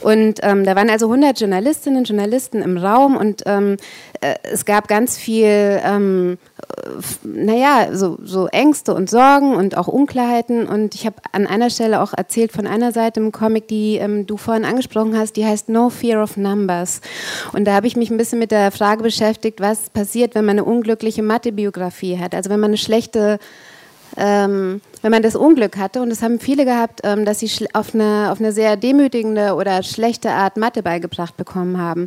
Und ähm, da waren also 100 Journalistinnen und Journalisten im Raum und ähm, äh, es gab ganz viel, ähm, äh, naja, so, so Ängste und Sorgen und auch Unklarheiten. Und ich habe an einer Stelle auch erzählt von einer Seite im Comic, die ähm, du vorhin angesprochen hast, die heißt No Fear of Numbers. Und da habe ich mich ein bisschen mit der Frage beschäftigt, was passiert, wenn man eine unglückliche Mathebiografie hat. Also wenn man eine schlechte ähm, wenn man das Unglück hatte, und das haben viele gehabt, ähm, dass sie auf eine, auf eine sehr demütigende oder schlechte Art Mathe beigebracht bekommen haben.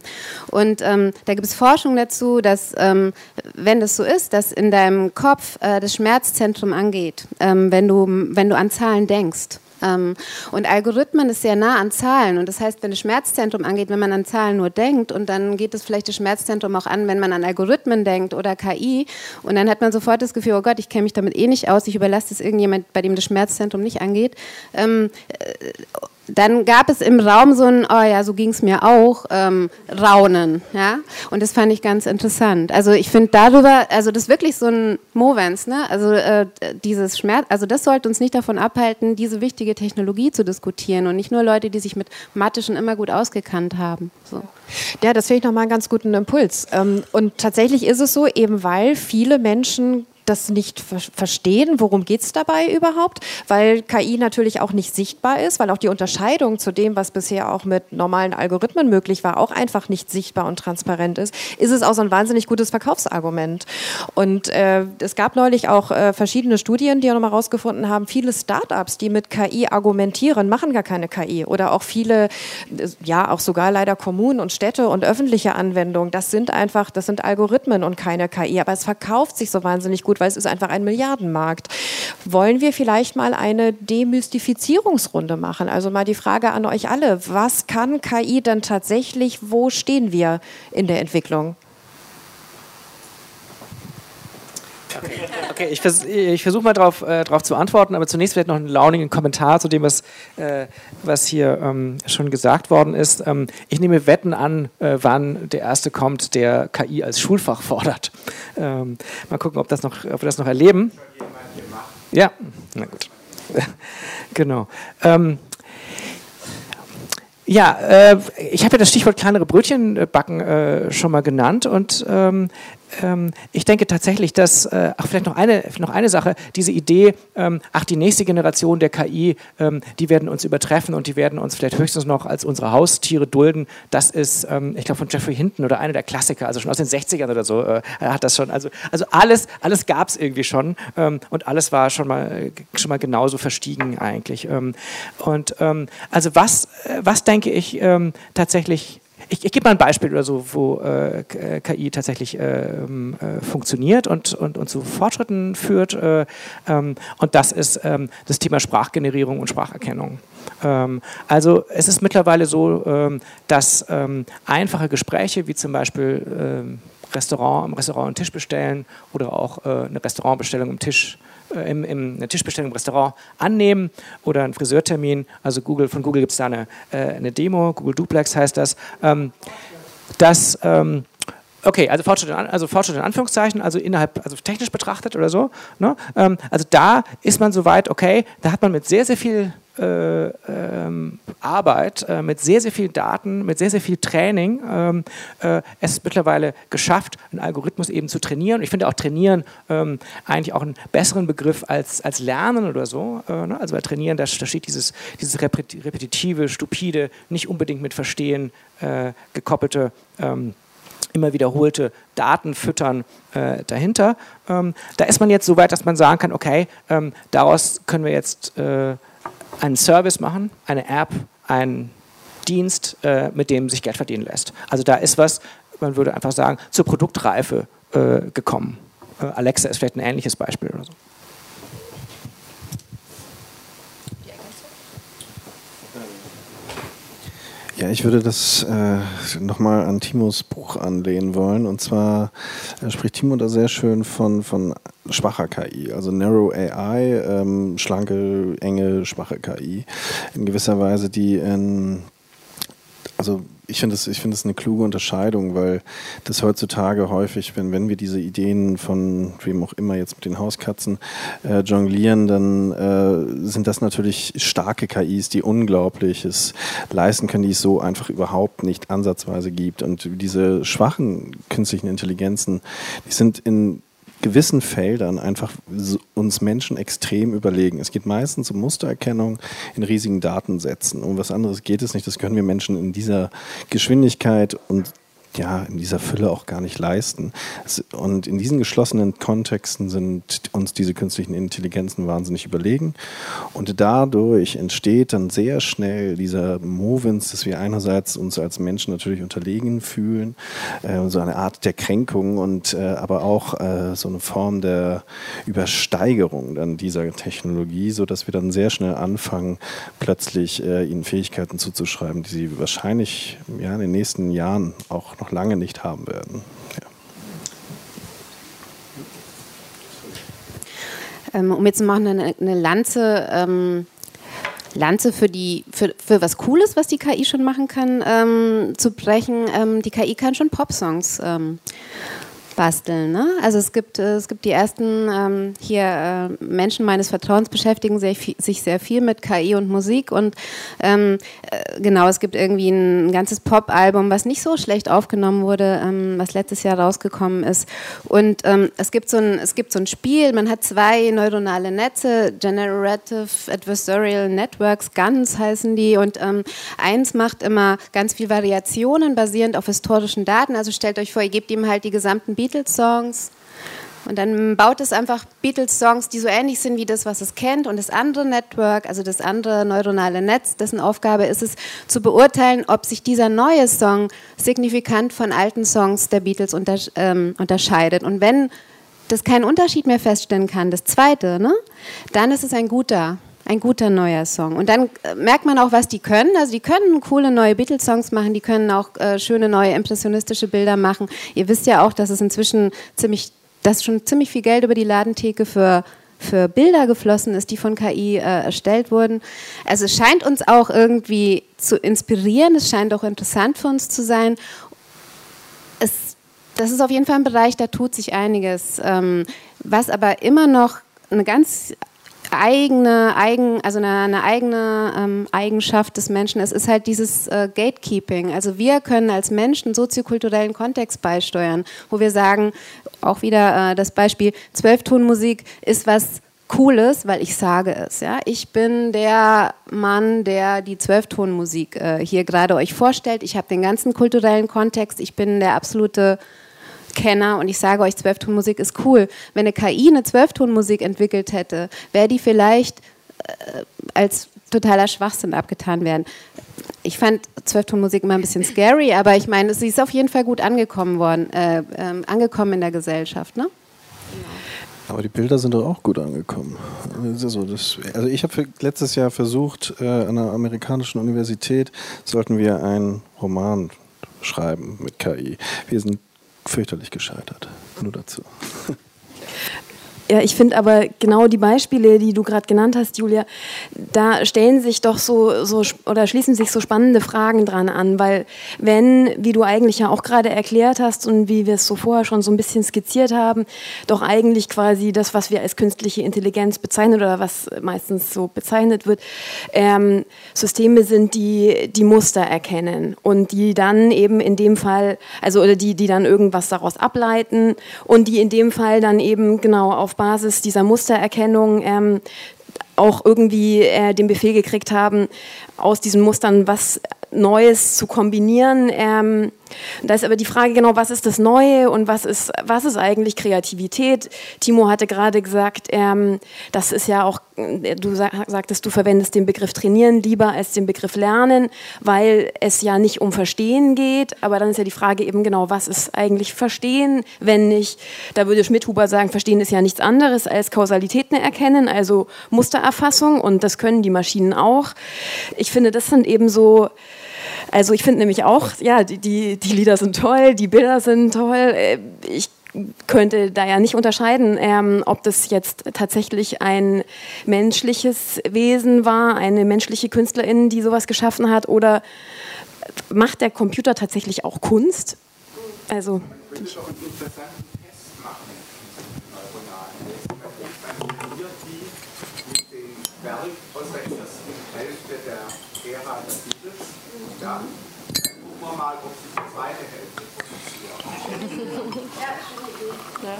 Und ähm, da gibt es Forschung dazu, dass ähm, wenn das so ist, dass in deinem Kopf äh, das Schmerzzentrum angeht, ähm, wenn, du, wenn du an Zahlen denkst. Ähm, und Algorithmen ist sehr nah an Zahlen. Und das heißt, wenn das Schmerzzentrum angeht, wenn man an Zahlen nur denkt, und dann geht es vielleicht das Schmerzzentrum auch an, wenn man an Algorithmen denkt oder KI. Und dann hat man sofort das Gefühl, oh Gott, ich kenne mich damit eh nicht aus, ich überlasse es irgendjemand, bei dem das Schmerzzentrum nicht angeht. Dann gab es im Raum so ein, oh ja, so ging es mir auch, ähm, Raunen, ja, und das fand ich ganz interessant. Also ich finde darüber, also das ist wirklich so ein Movens, ne, also äh, dieses Schmerz, also das sollte uns nicht davon abhalten, diese wichtige Technologie zu diskutieren und nicht nur Leute, die sich mit Mathe schon immer gut ausgekannt haben. So. Ja, das finde ich nochmal einen ganz guten Impuls. Ähm, und tatsächlich ist es so, eben weil viele Menschen das nicht ver verstehen, worum geht es dabei überhaupt, weil KI natürlich auch nicht sichtbar ist, weil auch die Unterscheidung zu dem, was bisher auch mit normalen Algorithmen möglich war, auch einfach nicht sichtbar und transparent ist, ist es auch so ein wahnsinnig gutes Verkaufsargument. Und äh, es gab neulich auch äh, verschiedene Studien, die auch nochmal herausgefunden haben, viele Startups, die mit KI argumentieren, machen gar keine KI. Oder auch viele, ja, auch sogar leider Kommunen und Städte und öffentliche Anwendungen, das sind einfach, das sind Algorithmen und keine KI. Aber es verkauft sich so wahnsinnig gut gut, weil es ist einfach ein Milliardenmarkt. Wollen wir vielleicht mal eine Demystifizierungsrunde machen? Also mal die Frage an euch alle, was kann KI denn tatsächlich, wo stehen wir in der Entwicklung? Okay, okay ich, vers ich versuche mal darauf äh, drauf zu antworten, aber zunächst vielleicht noch einen launigen Kommentar zu dem, was, äh, was hier ähm, schon gesagt worden ist. Ähm, ich nehme Wetten an, äh, wann der Erste kommt, der KI als Schulfach fordert. Ähm, mal gucken, ob, das noch, ob wir das noch erleben. Ja, na gut. (laughs) genau. Ähm, ja, äh, ich habe ja das Stichwort kleinere Brötchen backen äh, schon mal genannt und ähm, ich denke tatsächlich, dass, äh, ach, vielleicht noch eine, noch eine Sache, diese Idee, ähm, ach, die nächste Generation der KI, ähm, die werden uns übertreffen und die werden uns vielleicht höchstens noch als unsere Haustiere dulden, das ist, ähm, ich glaube, von Jeffrey Hinton oder einer der Klassiker, also schon aus den 60ern oder so, äh, hat das schon, also, also alles, alles gab es irgendwie schon ähm, und alles war schon mal, schon mal genauso verstiegen eigentlich. Ähm, und also was, äh, was denke ich tatsächlich ich, ich gebe mal ein Beispiel oder so, wo äh, KI tatsächlich äh, äh, funktioniert und, und, und zu Fortschritten führt. Äh, ähm, und das ist ähm, das Thema Sprachgenerierung und Spracherkennung. Ähm, also es ist mittlerweile so, ähm, dass ähm, einfache Gespräche, wie zum Beispiel ähm, Restaurant, im Restaurant einen Tisch bestellen oder auch äh, eine Restaurantbestellung im Tisch äh, im, im, eine Tischbestellung im Restaurant annehmen oder einen Friseurtermin. Also Google, von Google gibt es da eine, äh, eine Demo, Google Duplex heißt das. Ähm, das ähm, okay, also Fortschritt, in, also Fortschritt in Anführungszeichen, also innerhalb, also technisch betrachtet oder so. Ne? Ähm, also da ist man soweit, okay, da hat man mit sehr, sehr viel äh, ähm, Arbeit, äh, mit sehr, sehr viel Daten, mit sehr, sehr viel Training ähm, äh, es mittlerweile geschafft, einen Algorithmus eben zu trainieren. Ich finde auch trainieren ähm, eigentlich auch einen besseren Begriff als, als lernen oder so. Äh, ne? Also bei trainieren, da, da steht dieses, dieses repetitive, stupide, nicht unbedingt mit Verstehen äh, gekoppelte ähm, immer wiederholte Daten füttern äh, dahinter. Ähm, da ist man jetzt so weit, dass man sagen kann, okay, ähm, daraus können wir jetzt äh, einen Service machen, eine App, einen Dienst, äh, mit dem sich Geld verdienen lässt. Also da ist was, man würde einfach sagen, zur Produktreife äh, gekommen. Äh, Alexa ist vielleicht ein ähnliches Beispiel oder so. Ja, ich würde das äh, nochmal an Timos Buch anlehnen wollen. Und zwar äh, spricht Timo da sehr schön von, von schwacher KI, also Narrow AI, ähm, schlanke, enge, schwache KI. In gewisser Weise, die in, also ich finde es find eine kluge Unterscheidung, weil das heutzutage häufig, wenn, wenn wir diese Ideen von wem auch immer jetzt mit den Hauskatzen äh, jonglieren, dann äh, sind das natürlich starke KIs, die Unglaubliches leisten können, die es so einfach überhaupt nicht ansatzweise gibt. Und diese schwachen künstlichen Intelligenzen, die sind in gewissen Feldern einfach uns Menschen extrem überlegen. Es geht meistens um Mustererkennung in riesigen Datensätzen. Um was anderes geht es nicht. Das können wir Menschen in dieser Geschwindigkeit und ja in dieser Fülle auch gar nicht leisten. Und in diesen geschlossenen Kontexten sind uns diese künstlichen Intelligenzen wahnsinnig überlegen. Und dadurch entsteht dann sehr schnell dieser Movens, dass wir einerseits uns als Menschen natürlich unterlegen fühlen, äh, so eine Art der Kränkung und äh, aber auch äh, so eine Form der Übersteigerung dann dieser Technologie, sodass wir dann sehr schnell anfangen, plötzlich äh, ihnen Fähigkeiten zuzuschreiben, die sie wahrscheinlich ja, in den nächsten Jahren auch noch noch lange nicht haben werden. Ja. Ähm, um jetzt mal eine, eine Lanze, ähm, Lanze für, die, für, für was Cooles, was die KI schon machen kann, ähm, zu brechen. Ähm, die KI kann schon Popsongs ähm, basteln. Ne? Also es gibt, äh, es gibt die ersten ähm, hier äh, Menschen meines Vertrauens beschäftigen sich, sich, sehr viel mit KI und Musik und ähm, äh, genau, es gibt irgendwie ein, ein ganzes Pop-Album, was nicht so schlecht aufgenommen wurde, ähm, was letztes Jahr rausgekommen ist. Und ähm, es, gibt so ein, es gibt so ein Spiel, man hat zwei neuronale Netze, Generative Adversarial Networks, GANs heißen die und ähm, eins macht immer ganz viel Variationen basierend auf historischen Daten. Also stellt euch vor, ihr gebt ihm halt die gesamten Beats Beatles-Songs. Und dann baut es einfach Beatles-Songs, die so ähnlich sind wie das, was es kennt. Und das andere Network, also das andere neuronale Netz, dessen Aufgabe ist es, zu beurteilen, ob sich dieser neue Song signifikant von alten Songs der Beatles unter, ähm, unterscheidet. Und wenn das keinen Unterschied mehr feststellen kann, das zweite, ne, dann ist es ein guter ein guter neuer Song. Und dann äh, merkt man auch, was die können. Also die können coole neue Beatles-Songs machen, die können auch äh, schöne neue impressionistische Bilder machen. Ihr wisst ja auch, dass es inzwischen ziemlich, dass schon ziemlich viel Geld über die Ladentheke für für Bilder geflossen ist, die von KI äh, erstellt wurden. Also es scheint uns auch irgendwie zu inspirieren, es scheint auch interessant für uns zu sein. Es, das ist auf jeden Fall ein Bereich, da tut sich einiges. Ähm, was aber immer noch eine ganz eigene, eigen, also eine, eine eigene ähm, Eigenschaft des Menschen ist, ist halt dieses äh, Gatekeeping. Also wir können als Menschen soziokulturellen Kontext beisteuern, wo wir sagen, auch wieder äh, das Beispiel, Zwölftonmusik ist was Cooles, weil ich sage es. Ja? Ich bin der Mann, der die Zwölftonmusik äh, hier gerade euch vorstellt. Ich habe den ganzen kulturellen Kontext. Ich bin der absolute Kenner und ich sage euch, Zwölftonmusik ist cool. Wenn eine KI eine Zwölftonmusik entwickelt hätte, wäre die vielleicht äh, als totaler Schwachsinn abgetan werden. Ich fand Zwölftonmusik immer ein bisschen scary, aber ich meine, sie ist auf jeden Fall gut angekommen worden, äh, äh, angekommen in der Gesellschaft, ne? Aber die Bilder sind doch auch gut angekommen. Also, das, also ich habe letztes Jahr versucht, äh, an einer amerikanischen Universität sollten wir einen Roman schreiben mit KI. Wir sind fürchterlich gescheitert. Nur dazu. (laughs) Ja, ich finde aber genau die Beispiele, die du gerade genannt hast, Julia, da stellen sich doch so, so oder schließen sich so spannende Fragen dran an, weil wenn, wie du eigentlich ja auch gerade erklärt hast und wie wir es so vorher schon so ein bisschen skizziert haben, doch eigentlich quasi das, was wir als künstliche Intelligenz bezeichnen oder was meistens so bezeichnet wird, ähm, Systeme sind, die die Muster erkennen und die dann eben in dem Fall, also oder die, die dann irgendwas daraus ableiten und die in dem Fall dann eben genau auf Basis dieser Mustererkennung ähm, auch irgendwie äh, den Befehl gekriegt haben, aus diesen Mustern was Neues zu kombinieren. Ähm, da ist aber die Frage genau, was ist das Neue und was ist, was ist eigentlich Kreativität? Timo hatte gerade gesagt, ähm, das ist ja auch, äh, du sagtest, du verwendest den Begriff trainieren lieber als den Begriff lernen, weil es ja nicht um Verstehen geht. Aber dann ist ja die Frage eben genau, was ist eigentlich Verstehen, wenn nicht, da würde Schmidhuber sagen, Verstehen ist ja nichts anderes als Kausalitäten erkennen, also Mustererfassung und das können die Maschinen auch. Ich finde, das sind eben so, also ich finde nämlich auch, ja, die, die, die Lieder sind toll, die Bilder sind toll. Äh, ich könnte da ja nicht unterscheiden, ähm, ob das jetzt tatsächlich ein menschliches Wesen war, eine menschliche Künstlerin, die sowas geschaffen hat, oder macht der Computer tatsächlich auch Kunst? Also. Interessanten Test machen. mit dem Werk aus der ersten Hälfte der Ära des ja. Gucken wir mal, ob sie die zweite Hälfte produzieren. ja,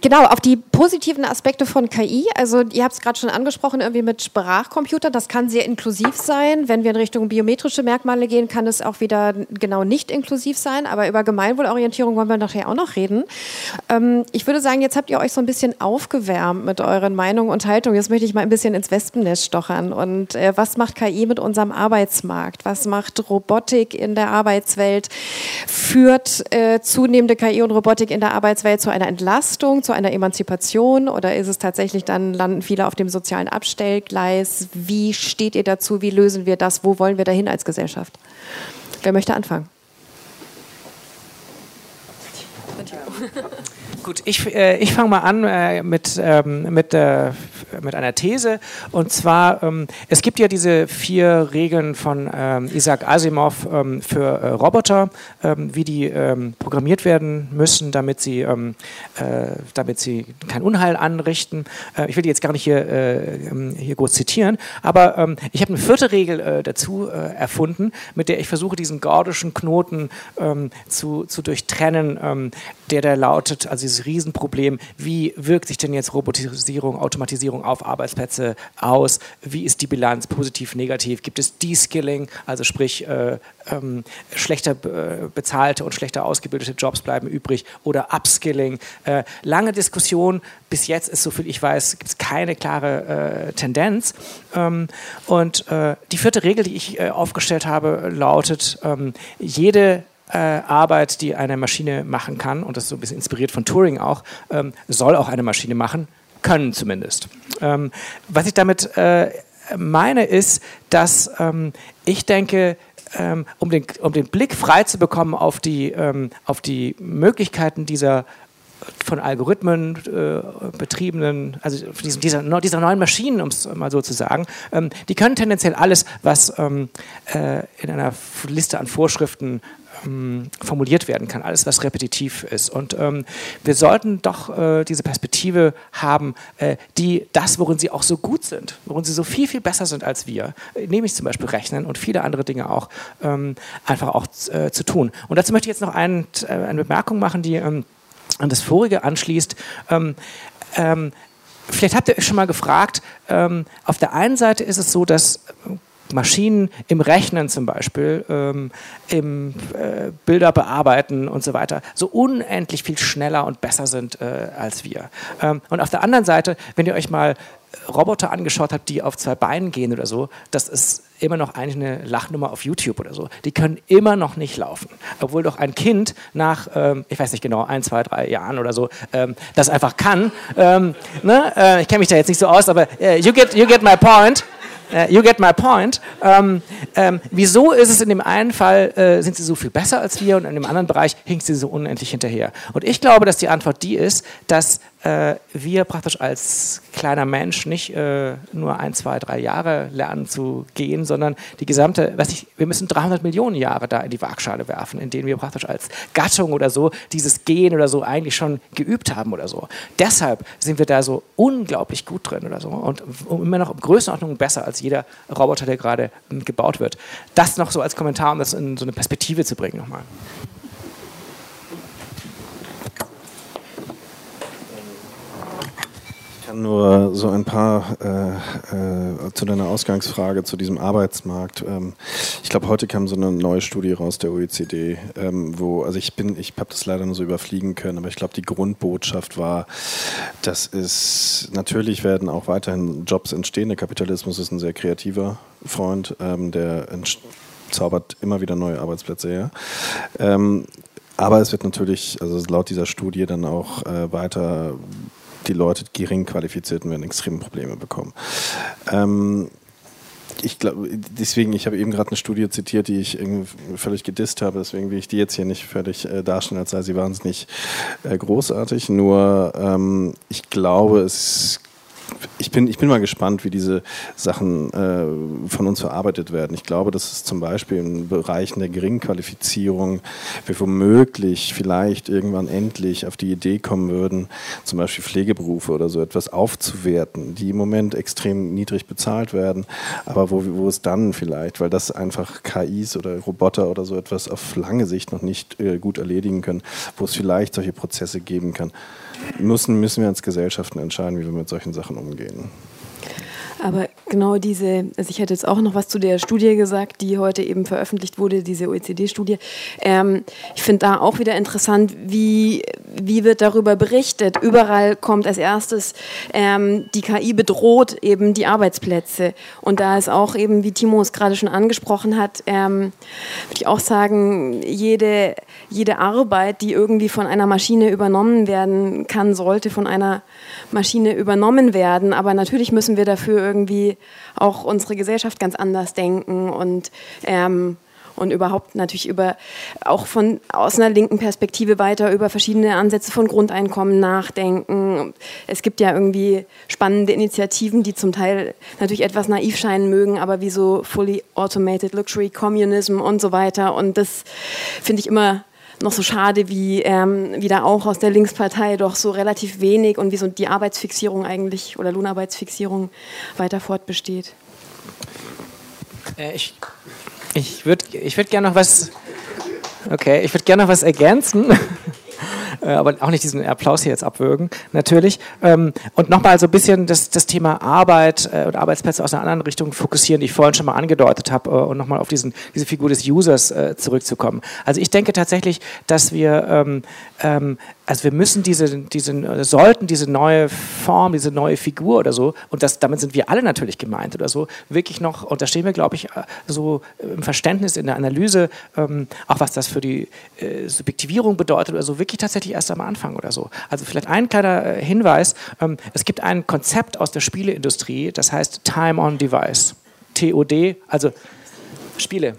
Genau, auf die positiven Aspekte von KI. Also ihr habt es gerade schon angesprochen, irgendwie mit Sprachcomputer. Das kann sehr inklusiv sein. Wenn wir in Richtung biometrische Merkmale gehen, kann es auch wieder genau nicht inklusiv sein. Aber über Gemeinwohlorientierung wollen wir nachher auch noch reden. Ähm, ich würde sagen, jetzt habt ihr euch so ein bisschen aufgewärmt mit euren Meinungen und Haltungen. Jetzt möchte ich mal ein bisschen ins Wespennest stochern. Und äh, was macht KI mit unserem Arbeitsmarkt? Was macht Robotik in der Arbeitswelt? Führt äh, zunehmende KI und Robotik in der Arbeitswelt zu einer Entlastung? zu einer Emanzipation oder ist es tatsächlich dann, landen viele auf dem sozialen Abstellgleis? Wie steht ihr dazu? Wie lösen wir das? Wo wollen wir dahin als Gesellschaft? Wer möchte anfangen? Gut, ich, äh, ich fange mal an äh, mit, ähm, mit, äh, mit einer These. Und zwar, ähm, es gibt ja diese vier Regeln von ähm, Isaac Asimov ähm, für äh, Roboter, ähm, wie die ähm, programmiert werden müssen, damit sie, äh, damit sie kein Unheil anrichten. Äh, ich will die jetzt gar nicht hier, hier groß zitieren, aber ich habe eine vierte Regel dazu erfunden, mit der ich versuche, diesen gordischen Knoten zu, zu durchtrennen, der da lautet, also dieses Riesenproblem, wie wirkt sich denn jetzt Robotisierung, Automatisierung auf Arbeitsplätze aus? Wie ist die Bilanz, positiv, negativ? Gibt es Deskilling, also sprich äh, ähm, schlechter äh, bezahlte und schlechter ausgebildete Jobs bleiben übrig oder Upskilling? Äh, lange Diskussion, bis jetzt ist, so viel ich weiß, gibt es keine klare äh, Tendenz. Ähm, und äh, die vierte Regel, die ich äh, aufgestellt habe, lautet, ähm, jede äh, Arbeit, die eine Maschine machen kann, und das ist so ein bisschen inspiriert von Turing auch, ähm, soll auch eine Maschine machen, können zumindest. Ähm, was ich damit äh, meine, ist, dass ähm, ich denke, ähm, um, den, um den Blick frei zu bekommen auf die, ähm, auf die Möglichkeiten dieser von Algorithmen äh, betriebenen, also diesen, dieser, dieser neuen Maschinen, um es mal so zu sagen, ähm, die können tendenziell alles, was ähm, äh, in einer Liste an Vorschriften ähm, formuliert werden kann, alles, was repetitiv ist. Und ähm, wir sollten doch äh, diese Perspektive haben, äh, die das, worin sie auch so gut sind, worin sie so viel, viel besser sind als wir, äh, nämlich zum Beispiel Rechnen und viele andere Dinge auch, ähm, einfach auch äh, zu tun. Und dazu möchte ich jetzt noch ein, äh, eine Bemerkung machen, die ähm, an das vorige anschließt. Ähm, ähm, vielleicht habt ihr euch schon mal gefragt, auf der einen Seite ist es so, dass Maschinen im Rechnen zum Beispiel, ähm, im äh, Bilder bearbeiten und so weiter, so unendlich viel schneller und besser sind äh, als wir. Ähm, und auf der anderen Seite, wenn ihr euch mal Roboter angeschaut habt, die auf zwei Beinen gehen oder so, das ist immer noch eigentlich eine Lachnummer auf YouTube oder so. Die können immer noch nicht laufen. Obwohl doch ein Kind nach, ähm, ich weiß nicht genau, ein, zwei, drei Jahren oder so, ähm, das einfach kann. Ähm, ne? äh, ich kenne mich da jetzt nicht so aus, aber äh, you, get, you get my point. Äh, you get my point. Ähm, ähm, wieso ist es in dem einen Fall, äh, sind sie so viel besser als wir und in dem anderen Bereich hinkt sie so unendlich hinterher? Und ich glaube, dass die Antwort die ist, dass äh, wir praktisch als kleiner Mensch nicht äh, nur ein, zwei, drei Jahre lernen zu gehen, sondern die gesamte, weiß ich, wir müssen 300 Millionen Jahre da in die Waagschale werfen, in denen wir praktisch als Gattung oder so dieses Gehen oder so eigentlich schon geübt haben oder so. Deshalb sind wir da so unglaublich gut drin oder so und immer noch in Größenordnung besser als jeder Roboter, der gerade hm, gebaut wird. Das noch so als Kommentar, um das in so eine Perspektive zu bringen nochmal. Kann nur so ein paar äh, äh, zu deiner Ausgangsfrage zu diesem Arbeitsmarkt. Ähm, ich glaube, heute kam so eine neue Studie raus der OECD, ähm, wo, also ich bin, ich habe das leider nur so überfliegen können, aber ich glaube, die Grundbotschaft war, dass es natürlich werden auch weiterhin Jobs entstehen. Der Kapitalismus ist ein sehr kreativer Freund, ähm, der zaubert immer wieder neue Arbeitsplätze her. Ähm, aber es wird natürlich, also laut dieser Studie dann auch äh, weiter die Leute, gering qualifizierten, werden extreme Probleme bekommen. Ähm, ich glaube, deswegen, ich habe eben gerade eine Studie zitiert, die ich völlig gedisst habe, deswegen will ich die jetzt hier nicht völlig äh, darstellen, als sei sie wahnsinnig äh, großartig. Nur ähm, ich glaube, es ich bin, ich bin mal gespannt, wie diese Sachen äh, von uns verarbeitet werden. Ich glaube, dass es zum Beispiel in Bereichen der Geringqualifizierung wir womöglich vielleicht irgendwann endlich auf die Idee kommen würden, zum Beispiel Pflegeberufe oder so etwas aufzuwerten, die im Moment extrem niedrig bezahlt werden, aber wo, wo es dann vielleicht, weil das einfach KIs oder Roboter oder so etwas auf lange Sicht noch nicht äh, gut erledigen können, wo es vielleicht solche Prozesse geben kann müssen, müssen wir als Gesellschaften entscheiden, wie wir mit solchen Sachen umgehen. Aber genau diese, also ich hätte jetzt auch noch was zu der Studie gesagt, die heute eben veröffentlicht wurde, diese OECD-Studie. Ähm, ich finde da auch wieder interessant, wie, wie wird darüber berichtet. Überall kommt als erstes, ähm, die KI bedroht eben die Arbeitsplätze. Und da ist auch eben, wie Timo es gerade schon angesprochen hat, ähm, würde ich auch sagen, jede, jede Arbeit, die irgendwie von einer Maschine übernommen werden kann, sollte von einer Maschine übernommen werden. Aber natürlich müssen wir dafür irgendwie auch unsere Gesellschaft ganz anders denken und ähm, und überhaupt natürlich über auch von aus einer linken Perspektive weiter über verschiedene Ansätze von Grundeinkommen nachdenken. Es gibt ja irgendwie spannende Initiativen, die zum Teil natürlich etwas naiv scheinen mögen, aber wie so fully automated luxury communism und so weiter. Und das finde ich immer noch so schade, wie, ähm, wie da auch aus der Linkspartei doch so relativ wenig und wie so die Arbeitsfixierung eigentlich oder Lohnarbeitsfixierung weiter fortbesteht. Äh, ich ich würde ich würd gerne noch was. Okay, ich würde gerne noch was ergänzen. (laughs) (laughs) Äh, aber auch nicht diesen Applaus hier jetzt abwürgen, natürlich. Ähm, und nochmal so ein bisschen das, das Thema Arbeit äh, und Arbeitsplätze aus einer anderen Richtung fokussieren, die ich vorhin schon mal angedeutet habe, äh, und nochmal auf diesen, diese Figur des Users zurückzukommen. Also ich denke tatsächlich, dass wir ähm, ähm, also wir müssen diese, diese, sollten diese neue Form, diese neue Figur oder so, und das, damit sind wir alle natürlich gemeint oder so, wirklich noch, und da stehen wir, glaube ich, so im Verständnis, in der Analyse, ähm, auch was das für die äh, Subjektivierung bedeutet oder so, wirklich tatsächlich erst am Anfang oder so. Also vielleicht ein kleiner äh, Hinweis, ähm, es gibt ein Konzept aus der Spieleindustrie, das heißt Time on Device. TOD, also Spiele.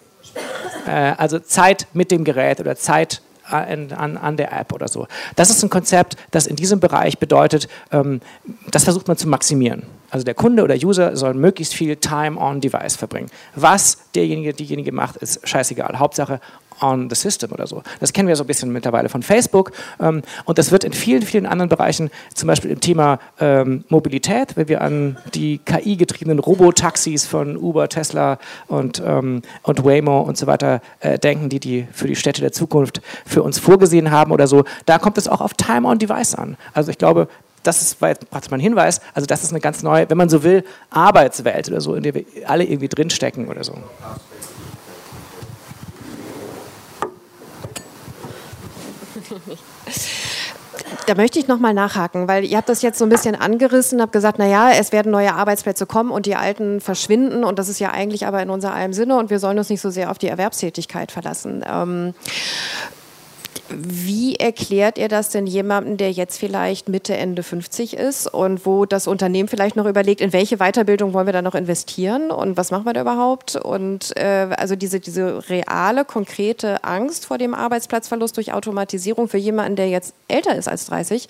Äh, also Zeit mit dem Gerät oder Zeit an, an, der App oder so. Das ist ein Konzept, das in diesem Bereich bedeutet, ähm, das versucht man zu maximieren. Also der Kunde oder User soll möglichst viel Time on Device verbringen. Was derjenige, diejenige macht, ist scheißegal. Hauptsache on the system oder so. Das kennen wir so ein bisschen mittlerweile von Facebook. Ähm, und das wird in vielen, vielen anderen Bereichen, zum Beispiel im Thema ähm, Mobilität, wenn wir an die KI-getriebenen Robotaxis von Uber, Tesla und, ähm, und Waymo und so weiter äh, denken, die die für die Städte der Zukunft für uns vorgesehen haben oder so, da kommt es auch auf Time on Device an. Also ich glaube, das ist, praktisch mein Hinweis, also das ist eine ganz neue, wenn man so will, Arbeitswelt oder so, in der wir alle irgendwie drinstecken oder so. (laughs) Da möchte ich nochmal nachhaken, weil ihr habt das jetzt so ein bisschen angerissen, habt gesagt, naja, es werden neue Arbeitsplätze kommen und die alten verschwinden und das ist ja eigentlich aber in unser allem Sinne und wir sollen uns nicht so sehr auf die Erwerbstätigkeit verlassen. Ähm, Wie erklärt ihr das denn jemandem, der jetzt vielleicht Mitte, Ende 50 ist und wo das Unternehmen vielleicht noch überlegt, in welche Weiterbildung wollen wir da noch investieren und was machen wir da überhaupt? Und äh, also diese, diese reale, konkrete Angst vor dem Arbeitsplatzverlust durch Automatisierung für jemanden, der jetzt älter ist als 30.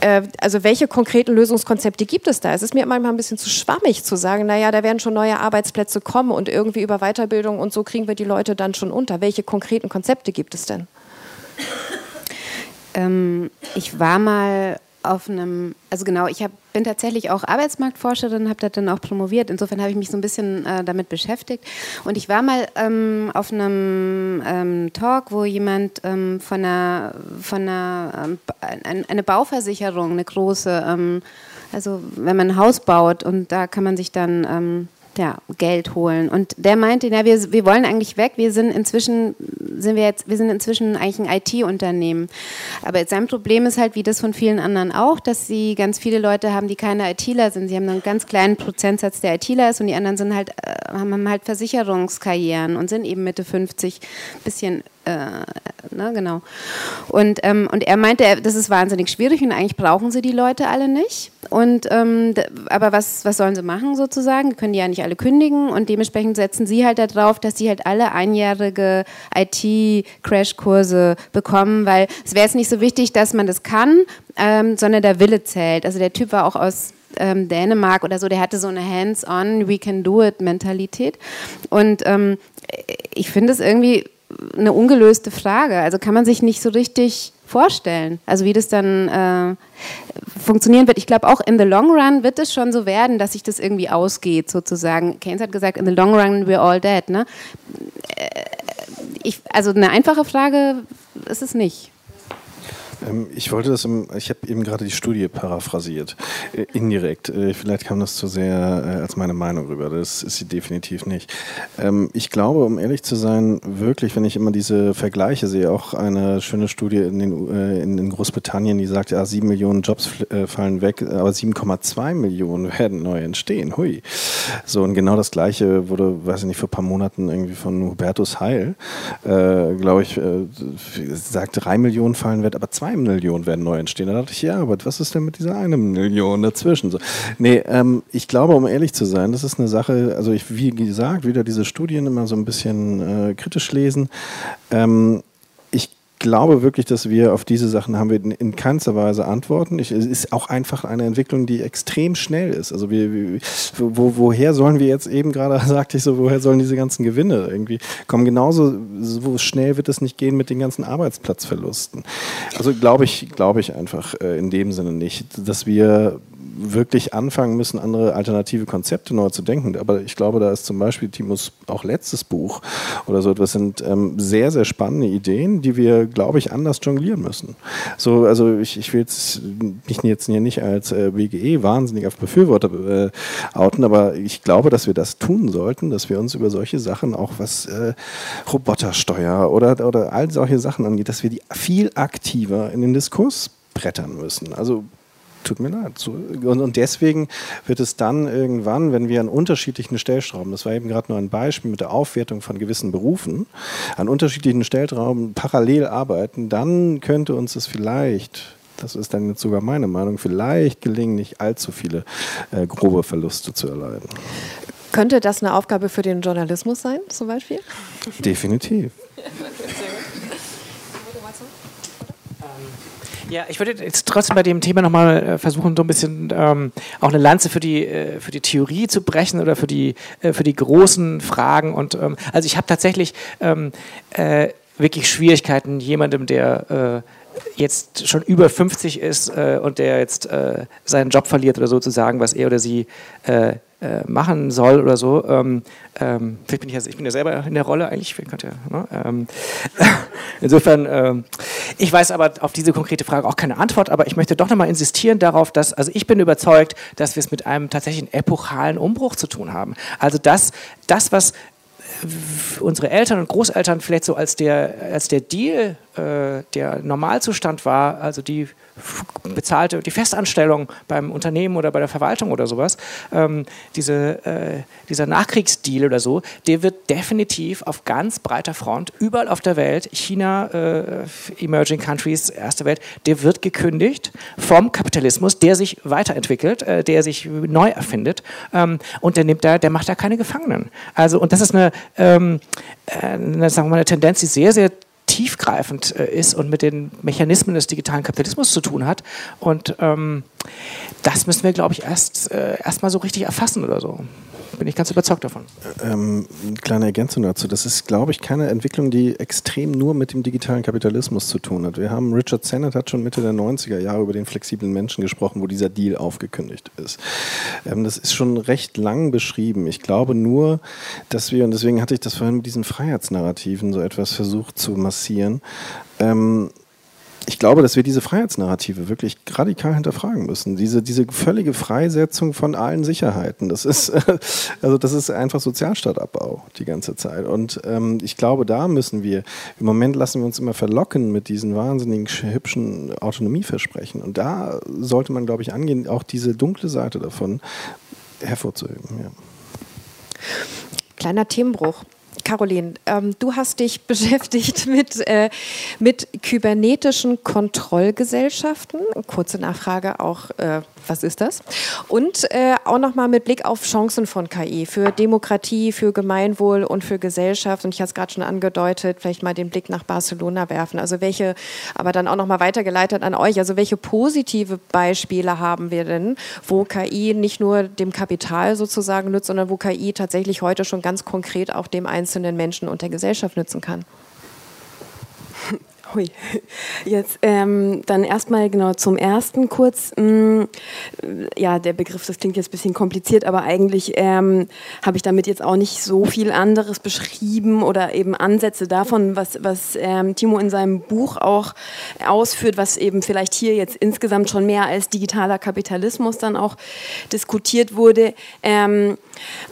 Äh, also welche konkreten Lösungskonzepte gibt es da? Es ist mir manchmal ein bisschen zu schwammig zu sagen, naja, da werden schon neue Arbeitsplätze kommen und irgendwie über Weiterbildung und so kriegen wir die Leute dann schon unter. Welche konkreten Konzepte gibt es denn? Ähm, ich war mal auf einem, also genau, ich hab, bin tatsächlich auch Arbeitsmarktforscherin, habe da dann auch promoviert. Insofern habe ich mich so ein bisschen äh, damit beschäftigt. Und ich war mal ähm, auf einem ähm, Talk, wo jemand ähm, von einer, von einer ähm, eine Bauversicherung, eine große, ähm, also wenn man ein Haus baut und da kann man sich dann ähm, ja, Geld holen. Und der meinte, ja, wir, wir wollen eigentlich weg. Wir sind inzwischen, sind wir jetzt, wir sind inzwischen eigentlich ein IT-Unternehmen. Aber sein Problem ist halt, wie das von vielen anderen auch, dass sie ganz viele Leute haben, die keine ITler sind. Sie haben einen ganz kleinen Prozentsatz, der ITler ist und die anderen sind halt, äh, haben halt Versicherungskarrieren und sind eben Mitte 50, bisschen äh, ne, genau. Und, ähm, und er meinte, das ist wahnsinnig schwierig und eigentlich brauchen sie die Leute alle nicht. Und, ähm, aber was, was sollen sie machen sozusagen? Die können die ja nicht alle kündigen und dementsprechend setzen sie halt darauf, dass sie halt alle einjährige IT-Crash-Kurse bekommen, weil es wäre jetzt nicht so wichtig, dass man das kann, ähm, sondern der Wille zählt. Also der Typ war auch aus ähm, Dänemark oder so, der hatte so eine Hands-on, we can do it Mentalität. Und ähm, ich finde es irgendwie eine ungelöste Frage. Also kann man sich nicht so richtig vorstellen, also wie das dann äh, funktionieren wird. Ich glaube auch in the long run wird es schon so werden, dass sich das irgendwie ausgeht sozusagen. Keynes hat gesagt, in the long run we're all dead. Ne? Äh, ich, also eine einfache Frage ist es nicht. Ähm, ich wollte das, im, ich habe eben gerade die Studie paraphrasiert, äh, indirekt. Äh, vielleicht kam das zu sehr äh, als meine Meinung rüber. Das ist sie definitiv nicht. Ähm, ich glaube, um ehrlich zu sein, wirklich, wenn ich immer diese Vergleiche sehe, auch eine schöne Studie in, den, äh, in Großbritannien, die sagt, ja, sieben Millionen Jobs äh, fallen weg, aber 7,2 Millionen (laughs) werden neu entstehen. Hui. So, und genau das Gleiche wurde, weiß ich nicht, vor ein paar Monaten irgendwie von Hubertus Heil, äh, glaube ich, sagt, drei Millionen fallen weg, aber zwei zwei Millionen werden neu entstehen. Da dachte ich, ja, aber was ist denn mit dieser eine Million dazwischen? So. Nee, ähm, ich glaube, um ehrlich zu sein, das ist eine Sache, also ich, wie gesagt, wieder diese Studien immer so ein bisschen äh, kritisch lesen. Ähm, glaube wirklich, dass wir auf diese Sachen haben wir in, in keinster Weise Antworten. Ich, es ist auch einfach eine Entwicklung, die extrem schnell ist. Also wir, wir, wo, woher sollen wir jetzt eben gerade, (laughs) sagte ich so, woher sollen diese ganzen Gewinne irgendwie kommen? Genauso so schnell wird es nicht gehen mit den ganzen Arbeitsplatzverlusten. Also glaube ich, glaube ich einfach äh, in dem Sinne nicht, dass wir wirklich anfangen müssen, andere alternative Konzepte neu zu denken. Aber ich glaube, da ist zum Beispiel Timos auch letztes Buch oder so etwas sind ähm, sehr, sehr spannende Ideen, die wir, glaube ich, anders jonglieren müssen. So, also ich, ich will mich jetzt hier nicht als äh, BGE wahnsinnig auf Befürworter äh, outen, aber ich glaube, dass wir das tun sollten, dass wir uns über solche Sachen, auch was äh, Robotersteuer oder, oder all solche Sachen angeht, dass wir die viel aktiver in den Diskurs brettern müssen. Also tut mir leid. Und, deswegen wird es dann irgendwann, wenn wir an unterschiedlichen Stellschrauben, das war eben gerade nur ein Beispiel mit der Aufwertung von gewissen Berufen, an unterschiedlichen Stellschrauben parallel arbeiten, dann könnte uns es vielleicht das ist dann jetzt sogar meine Meinung, vielleicht gelingen, nicht allzu viele äh, grobe Verluste zu erleiden. Könnte das eine Aufgabe für den Journalismus sein, zum Beispiel? Definitiv. (laughs) Ja, ich würde jetzt trotzdem bei dem Thema nochmal äh, versuchen, so ein bisschen ähm, auch eine Lanze für die, äh, für die Theorie zu brechen oder für die, äh, für die großen Fragen. Und ähm, also ich habe tatsächlich ähm, äh, wirklich Schwierigkeiten, jemandem, der äh, jetzt schon über 50 ist äh, und der jetzt seinen Job verliert oder so zu sagen, was er oder sie äh, machen soll oder so. Ähm, ähm, vielleicht bin ich, ja, ich bin ja selber in der Rolle eigentlich. Könnte, ne? ähm, (laughs) insofern, ähm, ich weiß aber auf diese konkrete Frage auch keine Antwort, aber ich möchte doch nochmal insistieren darauf, dass, also ich bin überzeugt, dass wir es mit einem tatsächlichen epochalen Umbruch zu tun haben. Also das, das was unsere Eltern und Großeltern vielleicht so als der, als der Deal äh, der Normalzustand war, also die bezahlte, die Festanstellung beim Unternehmen oder bei der Verwaltung oder sowas, ähm, diese, äh, dieser Nachkriegsdeal oder so, der wird definitiv auf ganz breiter Front, überall auf der Welt, China, äh, Emerging Countries, erste Welt, der wird gekündigt vom Kapitalismus, der sich weiterentwickelt, äh, der sich neu erfindet ähm, und der nimmt da, der macht da keine Gefangenen. Also, und das ist eine, ähm, äh, eine, sagen wir mal, eine Tendenz, die sehr, sehr tiefgreifend äh, ist und mit den Mechanismen des digitalen Kapitalismus zu tun hat. Und ähm, das müssen wir, glaube ich, erst, äh, erst mal so richtig erfassen oder so bin ich ganz überzeugt davon. Ähm, kleine Ergänzung dazu. Das ist, glaube ich, keine Entwicklung, die extrem nur mit dem digitalen Kapitalismus zu tun hat. Wir haben, Richard Sennett hat schon Mitte der 90er Jahre über den flexiblen Menschen gesprochen, wo dieser Deal aufgekündigt ist. Ähm, das ist schon recht lang beschrieben. Ich glaube nur, dass wir, und deswegen hatte ich das vorhin mit diesen Freiheitsnarrativen so etwas versucht zu massieren, ähm, ich glaube, dass wir diese Freiheitsnarrative wirklich radikal hinterfragen müssen. Diese, diese völlige Freisetzung von allen Sicherheiten, das ist, (laughs) also das ist einfach Sozialstaatabbau die ganze Zeit. Und ähm, ich glaube, da müssen wir, im Moment lassen wir uns immer verlocken mit diesen wahnsinnigen hübschen Autonomieversprechen. Und da sollte man, glaube ich, angehen, auch diese dunkle Seite davon hervorzuheben. Ja. Kleiner Themenbruch. Caroline, ähm, du hast dich (laughs) beschäftigt mit, äh, mit kybernetischen Kontrollgesellschaften. Kurze Nachfrage auch, äh, was ist das? Und äh, auch nochmal mit Blick auf Chancen von KI für Demokratie, für Gemeinwohl und für Gesellschaft. Und ich habe es gerade schon angedeutet, vielleicht mal den Blick nach Barcelona werfen. Also welche, aber dann auch nochmal weitergeleitet an euch, also welche positive Beispiele haben wir denn, wo KI nicht nur dem Kapital sozusagen nützt, sondern wo KI tatsächlich heute schon ganz konkret auch dem Einzelnen einzelnen Menschen und der Gesellschaft nützen kann. (laughs) Hui. Jetzt ähm, dann erstmal genau zum ersten kurz. Mm, ja, der Begriff, das klingt jetzt ein bisschen kompliziert, aber eigentlich ähm, habe ich damit jetzt auch nicht so viel anderes beschrieben oder eben Ansätze davon, was, was ähm, Timo in seinem Buch auch ausführt, was eben vielleicht hier jetzt insgesamt schon mehr als digitaler Kapitalismus dann auch diskutiert wurde. Ähm,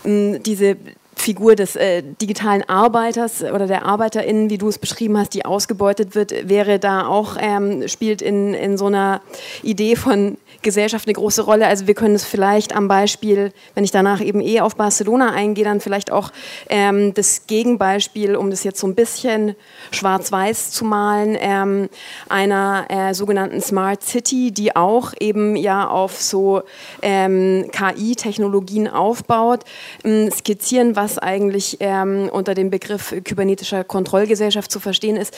diese Figur des äh, digitalen Arbeiters oder der ArbeiterInnen, wie du es beschrieben hast, die ausgebeutet wird, wäre da auch, ähm, spielt in, in so einer Idee von Gesellschaft eine große Rolle. Also wir können es vielleicht am Beispiel, wenn ich danach eben eh auf Barcelona eingehe, dann vielleicht auch ähm, das Gegenbeispiel, um das jetzt so ein bisschen schwarz-weiß zu malen, ähm, einer äh, sogenannten Smart City, die auch eben ja auf so ähm, KI-Technologien aufbaut, ähm, skizzieren, was eigentlich ähm, unter dem Begriff kybernetischer Kontrollgesellschaft zu verstehen ist.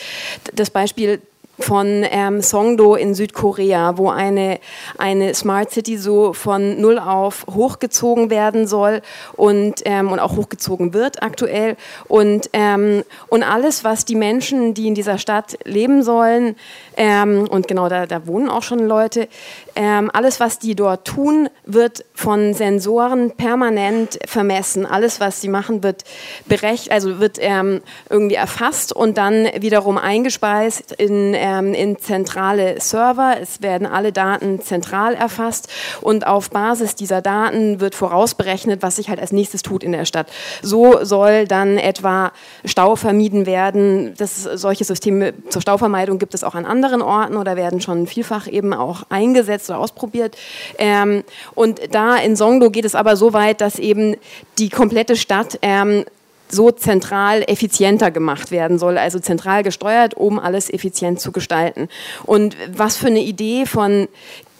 Das Beispiel von ähm, Songdo in Südkorea, wo eine, eine Smart City so von null auf hochgezogen werden soll und, ähm, und auch hochgezogen wird aktuell. Und, ähm, und alles, was die Menschen, die in dieser Stadt leben sollen, ähm, und genau da, da wohnen auch schon Leute, ähm, alles, was die dort tun, wird von Sensoren permanent vermessen. Alles, was sie machen, wird berecht, also wird ähm, irgendwie erfasst und dann wiederum eingespeist in, ähm, in zentrale Server. Es werden alle Daten zentral erfasst und auf Basis dieser Daten wird vorausberechnet, was sich halt als nächstes tut in der Stadt. So soll dann etwa Stau vermieden werden. Das, solche Systeme zur Stauvermeidung gibt es auch an anderen Orten oder werden schon vielfach eben auch eingesetzt oder ausprobiert. Ähm, und da in Songdo geht es aber so weit, dass eben die komplette Stadt ähm, so zentral effizienter gemacht werden soll, also zentral gesteuert, um alles effizient zu gestalten. Und was für eine Idee von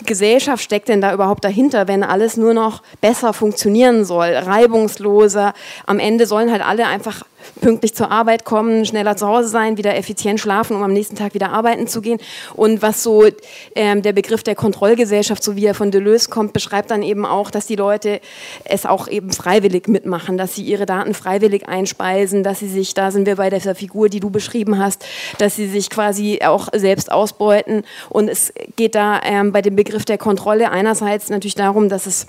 Gesellschaft steckt denn da überhaupt dahinter, wenn alles nur noch besser funktionieren soll, reibungsloser? Am Ende sollen halt alle einfach pünktlich zur Arbeit kommen, schneller zu Hause sein, wieder effizient schlafen, um am nächsten Tag wieder arbeiten zu gehen. Und was so ähm, der Begriff der Kontrollgesellschaft, so wie er von Deleuze kommt, beschreibt dann eben auch, dass die Leute es auch eben freiwillig mitmachen, dass sie ihre Daten freiwillig einspeisen, dass sie sich, da sind wir bei dieser Figur, die du beschrieben hast, dass sie sich quasi auch selbst ausbeuten. Und es geht da ähm, bei dem Begriff der Kontrolle einerseits natürlich darum, dass es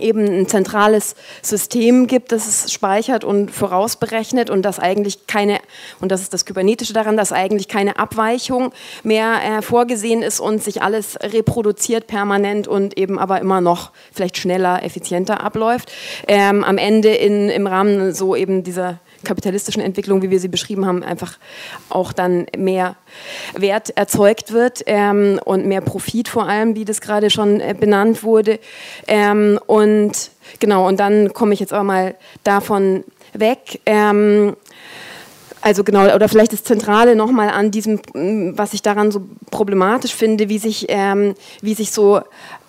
eben ein zentrales System gibt, das es speichert und vorausberechnet und das eigentlich keine, und das ist das Kybernetische daran, dass eigentlich keine Abweichung mehr äh, vorgesehen ist und sich alles reproduziert permanent und eben aber immer noch vielleicht schneller, effizienter abläuft. Ähm, am Ende in, im Rahmen so eben dieser kapitalistischen Entwicklung, wie wir sie beschrieben haben, einfach auch dann mehr Wert erzeugt wird ähm, und mehr Profit vor allem, wie das gerade schon äh, benannt wurde. Ähm, und genau, und dann komme ich jetzt auch mal davon weg. Ähm, also genau, oder vielleicht das Zentrale nochmal an diesem, was ich daran so problematisch finde, wie sich, ähm, wie sich so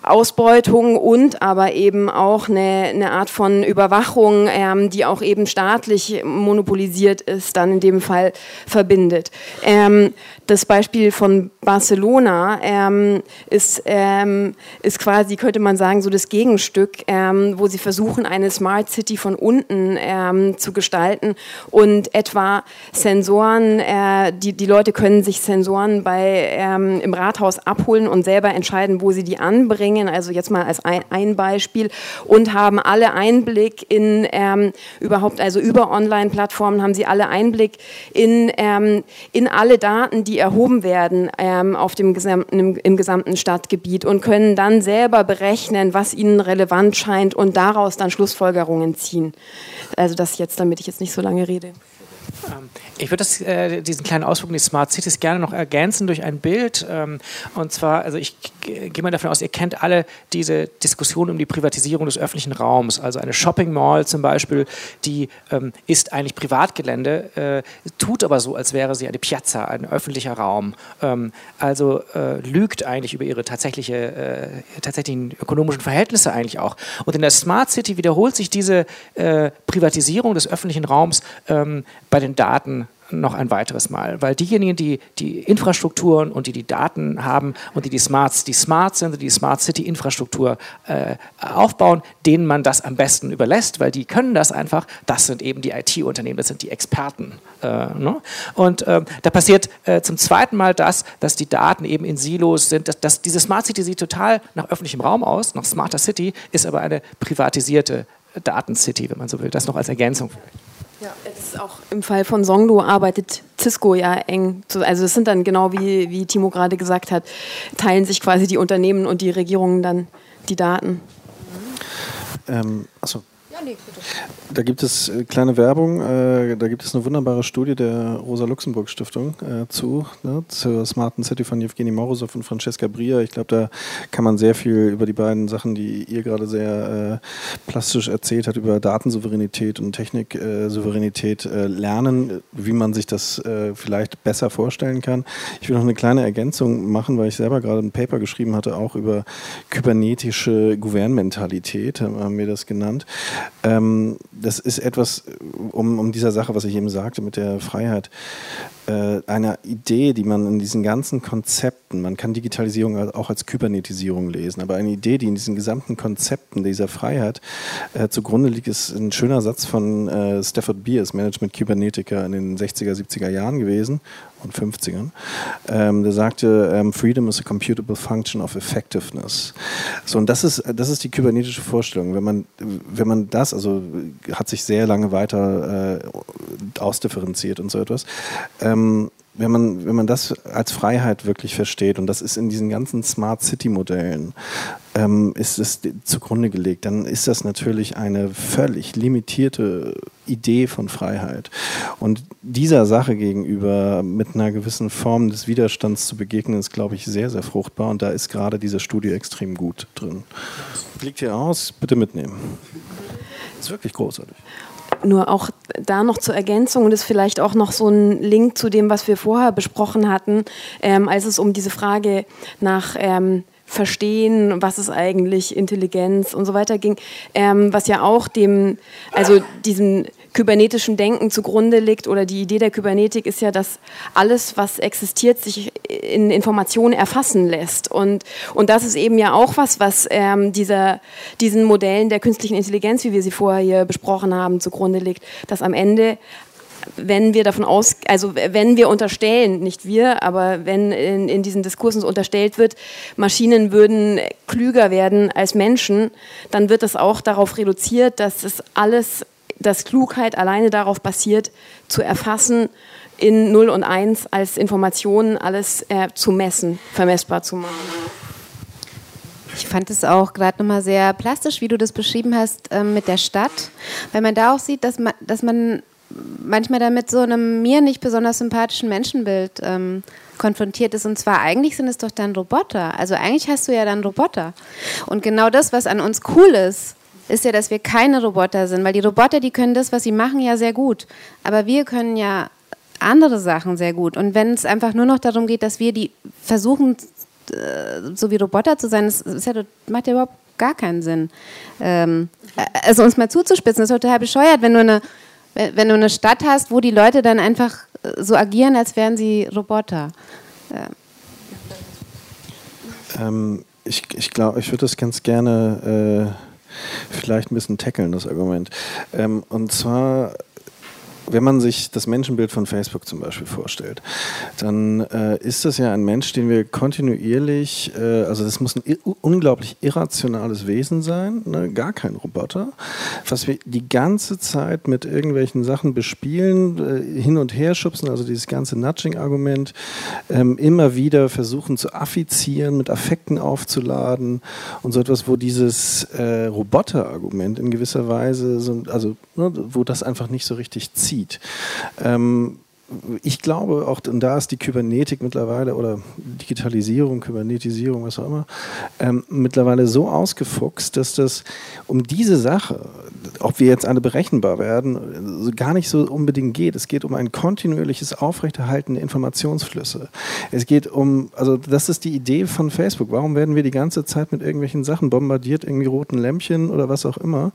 Ausbeutung und aber eben auch eine, eine Art von Überwachung, ähm, die auch eben staatlich monopolisiert ist, dann in dem Fall verbindet. Ähm, das Beispiel von Barcelona ähm, ist, ähm, ist quasi, könnte man sagen, so das Gegenstück, ähm, wo sie versuchen, eine Smart City von unten ähm, zu gestalten und etwa Sensoren, äh, die, die Leute können sich Sensoren bei, im Rathaus abholen und selber entscheiden, wo sie die anbringen bringen, also jetzt mal als ein, Beispiel, und haben alle Einblick in ähm, überhaupt, also über Online-Plattformen haben sie alle Einblick in, ähm, in alle Daten, die erhoben werden ähm, auf dem gesamten, im, im gesamten Stadtgebiet und können dann selber berechnen, was ihnen relevant scheint und daraus dann Schlussfolgerungen ziehen. Also das jetzt, damit ich jetzt nicht so lange rede. Ähm, ich würde äh, diesen kleinen Ausflug in die Smart Cities gerne noch ergänzen durch ein Bild. Ähm, und zwar, also ich gehe mal davon aus, ihr kennt alle diese Diskussion um die Privatisierung des öffentlichen Raums. Also eine Shopping Mall zum Beispiel, die ähm, ist eigentlich Privatgelände, äh, tut aber so, als wäre sie eine Piazza, ein öffentlicher Raum. Ähm, also äh, lügt eigentlich über ihre tatsächliche, äh, tatsächlichen ökonomischen Verhältnisse eigentlich auch. Und in der Smart City wiederholt sich diese äh, Privatisierung des öffentlichen Raums ähm, bei den Daten noch ein weiteres Mal, weil diejenigen, die die Infrastrukturen und die die Daten haben und die die Smarts, die Smart sind, die Smart City Infrastruktur äh, aufbauen, denen man das am besten überlässt, weil die können das einfach. Das sind eben die IT-Unternehmen, das sind die Experten. Äh, ne? Und äh, da passiert äh, zum zweiten Mal das, dass die Daten eben in Silos sind. Dass, dass diese Smart City sieht total nach öffentlichem Raum aus, nach Smarter City, ist aber eine privatisierte Daten-City, wenn man so will. Das noch als Ergänzung vielleicht. Ja, jetzt auch im Fall von Songdo arbeitet Cisco ja eng. Also es sind dann genau wie, wie Timo gerade gesagt hat, teilen sich quasi die Unternehmen und die Regierungen dann die Daten. Ähm, Da gibt es äh, kleine Werbung, äh, da gibt es eine wunderbare Studie der Rosa-Luxemburg-Stiftung äh, zu, ne, zur Smarten City von Evgeny Morozov und Francesca Bria. Ich glaube, da kann man sehr viel über die beiden Sachen, die ihr gerade sehr äh, plastisch erzählt habt, über Datensouveränität und Techniksouveränität äh, lernen, wie man sich das äh, vielleicht besser vorstellen kann. Ich will noch eine kleine Ergänzung machen, weil ich selber gerade ein Paper geschrieben hatte, auch über kybernetische Gouvernementalität, haben wir das genannt. Ähm, das ist etwas, um, um dieser Sache, was ich eben sagte mit der Freiheit, äh, einer Idee, die man in diesen ganzen Konzepten, man kann Digitalisierung auch als Kybernetisierung lesen, aber eine Idee, die in diesen gesamten Konzepten dieser Freiheit äh, zugrunde liegt, ist ein schöner Satz von äh, Stafford Beers, Management-Kybernetiker in den 60er, 70er Jahren gewesen und 50ern. Ähm, der sagte, ähm, Freedom is a computable function of effectiveness. So, und das ist, das ist die kybernetische Vorstellung. Wenn man, wenn man das, also hat sich sehr lange weiter äh, ausdifferenziert und so etwas. Ähm, wenn man, wenn man das als Freiheit wirklich versteht, und das ist in diesen ganzen Smart City-Modellen, ähm, ist es zugrunde gelegt, dann ist das natürlich eine völlig limitierte Idee von Freiheit. Und dieser Sache gegenüber mit einer gewissen Form des Widerstands zu begegnen, ist, glaube ich, sehr, sehr fruchtbar. Und da ist gerade diese Studie extrem gut drin. Liegt hier aus, bitte mitnehmen. Ist wirklich großartig. Nur auch da noch zur Ergänzung und ist vielleicht auch noch so ein Link zu dem, was wir vorher besprochen hatten, ähm, als es um diese Frage nach ähm, Verstehen, was ist eigentlich Intelligenz und so weiter ging, ähm, was ja auch dem, also diesem kybernetischen Denken zugrunde liegt oder die Idee der Kybernetik ist ja, dass alles, was existiert, sich in Informationen erfassen lässt. Und, und das ist eben ja auch was, was ähm, dieser, diesen Modellen der künstlichen Intelligenz, wie wir sie vorher hier besprochen haben, zugrunde liegt, dass am Ende wenn wir davon aus, also wenn wir unterstellen, nicht wir, aber wenn in, in, diesen Diskursen unterstellt wird, Maschinen würden klüger werden als Menschen, dann wird das auch darauf reduziert, dass es alles dass Klugheit alleine darauf basiert, zu erfassen, in 0 und 1 als Informationen alles äh, zu messen, vermessbar zu machen. Ich fand es auch gerade nochmal sehr plastisch, wie du das beschrieben hast äh, mit der Stadt, weil man da auch sieht, dass man, dass man manchmal damit so einem mir nicht besonders sympathischen Menschenbild ähm, konfrontiert ist. Und zwar eigentlich sind es doch dann Roboter. Also eigentlich hast du ja dann Roboter. Und genau das, was an uns cool ist, ist ja, dass wir keine Roboter sind, weil die Roboter, die können das, was sie machen, ja sehr gut. Aber wir können ja andere Sachen sehr gut. Und wenn es einfach nur noch darum geht, dass wir die versuchen, äh, so wie Roboter zu sein, das, das ja, macht ja überhaupt gar keinen Sinn. Ähm, also uns mal zuzuspitzen, das ist total bescheuert, wenn du eine wenn du eine Stadt hast, wo die Leute dann einfach äh, so agieren, als wären sie Roboter. Ähm, ich ich glaube, ich würde das ganz gerne äh, vielleicht ein bisschen tackeln, das Argument. Ähm, und zwar wenn man sich das Menschenbild von Facebook zum Beispiel vorstellt, dann äh, ist das ja ein Mensch, den wir kontinuierlich, äh, also das muss ein unglaublich irrationales Wesen sein, ne? gar kein Roboter, was wir die ganze Zeit mit irgendwelchen Sachen bespielen, äh, hin und her schubsen, also dieses ganze Nudging-Argument, ähm, immer wieder versuchen zu affizieren, mit Affekten aufzuladen und so etwas, wo dieses äh, Roboter-Argument in gewisser Weise, so, also ne, wo das einfach nicht so richtig zieht. Ähm, ich glaube auch, und da ist die Kybernetik mittlerweile oder Digitalisierung, Kybernetisierung, was auch immer, ähm, mittlerweile so ausgefuchst, dass das um diese Sache, ob wir jetzt alle berechenbar werden, gar nicht so unbedingt geht. Es geht um ein kontinuierliches Aufrechterhalten der Informationsflüsse. Es geht um, also das ist die Idee von Facebook. Warum werden wir die ganze Zeit mit irgendwelchen Sachen bombardiert, irgendwie roten Lämpchen oder was auch immer,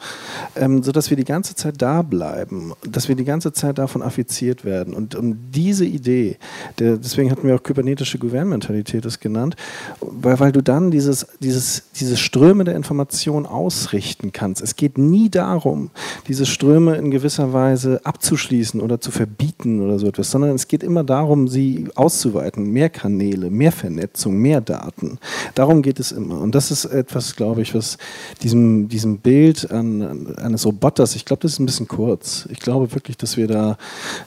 ähm, sodass wir die ganze Zeit da bleiben, dass wir die ganze Zeit davon affiziert werden. Und um diese Idee, der, deswegen hatten wir auch kybernetische Gouvernementalität das genannt, weil, weil du dann dieses, dieses, diese Ströme der Information ausrichten kannst. Es geht nie darum, diese Ströme in gewisser Weise abzuschließen oder zu verbieten oder so etwas, sondern es geht immer darum, sie auszuweiten. Mehr Kanäle, mehr Vernetzung, mehr Daten. Darum geht es immer. Und das ist etwas, glaube ich, was diesem, diesem Bild an, eines Roboters, ich glaube, das ist ein bisschen kurz. Ich glaube wirklich, dass wir da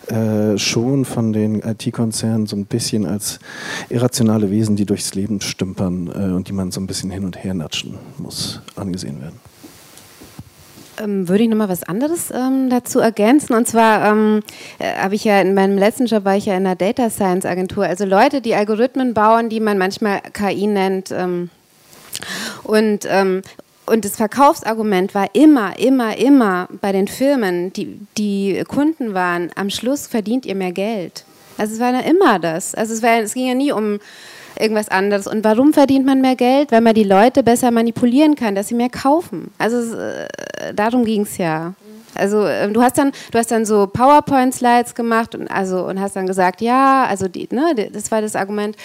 äh, schon Vision von den IT-Konzernen so ein bisschen als irrationale Wesen, die durchs Leben stümpern äh, und die man so ein bisschen hin und her natschen muss, angesehen werden. Ähm, würde ich noch mal was anderes ähm, dazu ergänzen. Und zwar ähm, äh, habe ich ja in meinem letzten Job war ich ja in einer Data Science Agentur. Also Leute, die Algorithmen bauen, die man manchmal KI nennt. Ähm, und, ähm, und das Verkaufsargument war immer, immer, immer bei den Firmen, die, die Kunden waren, am Schluss verdient ihr mehr Geld. Also es war ja immer das. Also es, war, es ging ja nie um irgendwas anderes. Und warum verdient man mehr Geld? Weil man die Leute besser manipulieren kann, dass sie mehr kaufen. Also äh, darum ging es ja. Also äh, du hast dann, du hast dann so PowerPoint-Slides gemacht und also und hast dann gesagt, ja, also die, ne, das war das Argument,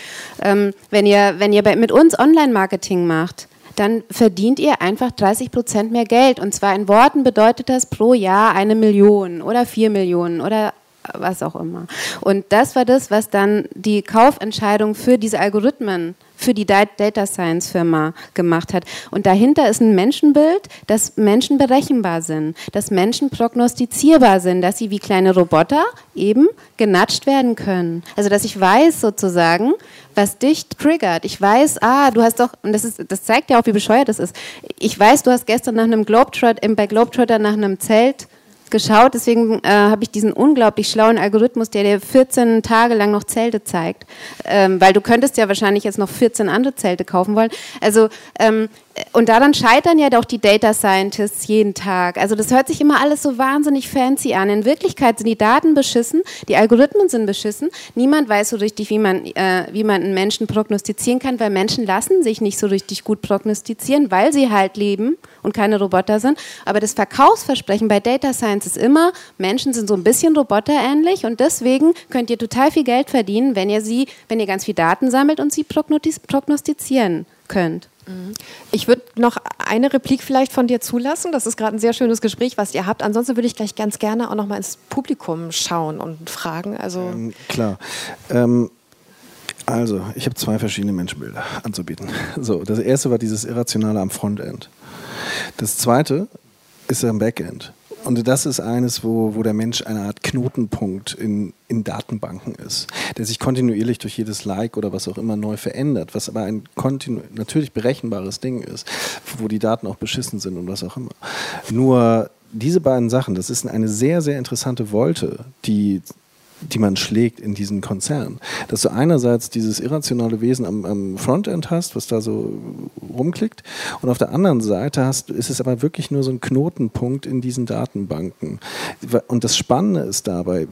ähm, wenn ihr, wenn ihr bei, mit uns Online-Marketing macht, dann verdient ihr einfach 30 Prozent mehr Geld. Und zwar in Worten bedeutet das pro Jahr eine Million oder vier Millionen oder was auch immer. Und das war das, was dann die Kaufentscheidung für diese Algorithmen für die Data Science Firma gemacht hat. Und dahinter ist ein Menschenbild, dass Menschen berechenbar sind, dass Menschen prognostizierbar sind, dass sie wie kleine Roboter eben genatscht werden können. Also dass ich weiß sozusagen, was dich triggert. Ich weiß, ah, du hast doch, und das, ist, das zeigt ja auch, wie bescheuert das ist. Ich weiß, du hast gestern nach einem Globetrotter, bei Globetrotter nach einem Zelt geschaut, deswegen äh, habe ich diesen unglaublich schlauen Algorithmus, der dir 14 Tage lang noch Zelte zeigt. Ähm, weil du könntest ja wahrscheinlich jetzt noch 14 andere Zelte kaufen wollen. Also ähm, und daran scheitern ja doch die Data Scientists jeden Tag. Also das hört sich immer alles so wahnsinnig fancy an. In Wirklichkeit sind die Daten beschissen, die Algorithmen sind beschissen. Niemand weiß so richtig, wie man, äh, wie man einen Menschen prognostizieren kann, weil Menschen lassen sich nicht so richtig gut prognostizieren, weil sie halt leben und keine Roboter sind. Aber das Verkaufsversprechen bei Data Science ist immer, Menschen sind so ein bisschen roboterähnlich und deswegen könnt ihr total viel Geld verdienen, wenn ihr sie, wenn ihr ganz viel Daten sammelt und sie prognostizieren könnt. Mhm. Ich würde noch eine Replik vielleicht von dir zulassen. Das ist gerade ein sehr schönes Gespräch, was ihr habt. Ansonsten würde ich gleich ganz gerne auch noch mal ins Publikum schauen und fragen. Also ähm, klar. Ähm, also, ich habe zwei verschiedene Menschenbilder anzubieten. (laughs) So, das erste war dieses Irrationale am Frontend. Das zweite ist am Backend. Und das ist eines, wo, wo der Mensch eine Art Knotenpunkt in, in Datenbanken ist, der sich kontinuierlich durch jedes Like oder was auch immer neu verändert, was aber ein natürlich berechenbares Ding ist, wo die Daten auch beschissen sind und was auch immer. Nur diese beiden Sachen, das ist eine sehr, sehr interessante Wolte, die die man schlägt in diesen Konzern. Dass du einerseits dieses irrationale Wesen am, am, Frontend hast, was da so rumklickt, und auf der anderen Seite hast, ist es aber wirklich nur so ein Knotenpunkt in diesen Datenbanken. Und das Spannende ist dabei,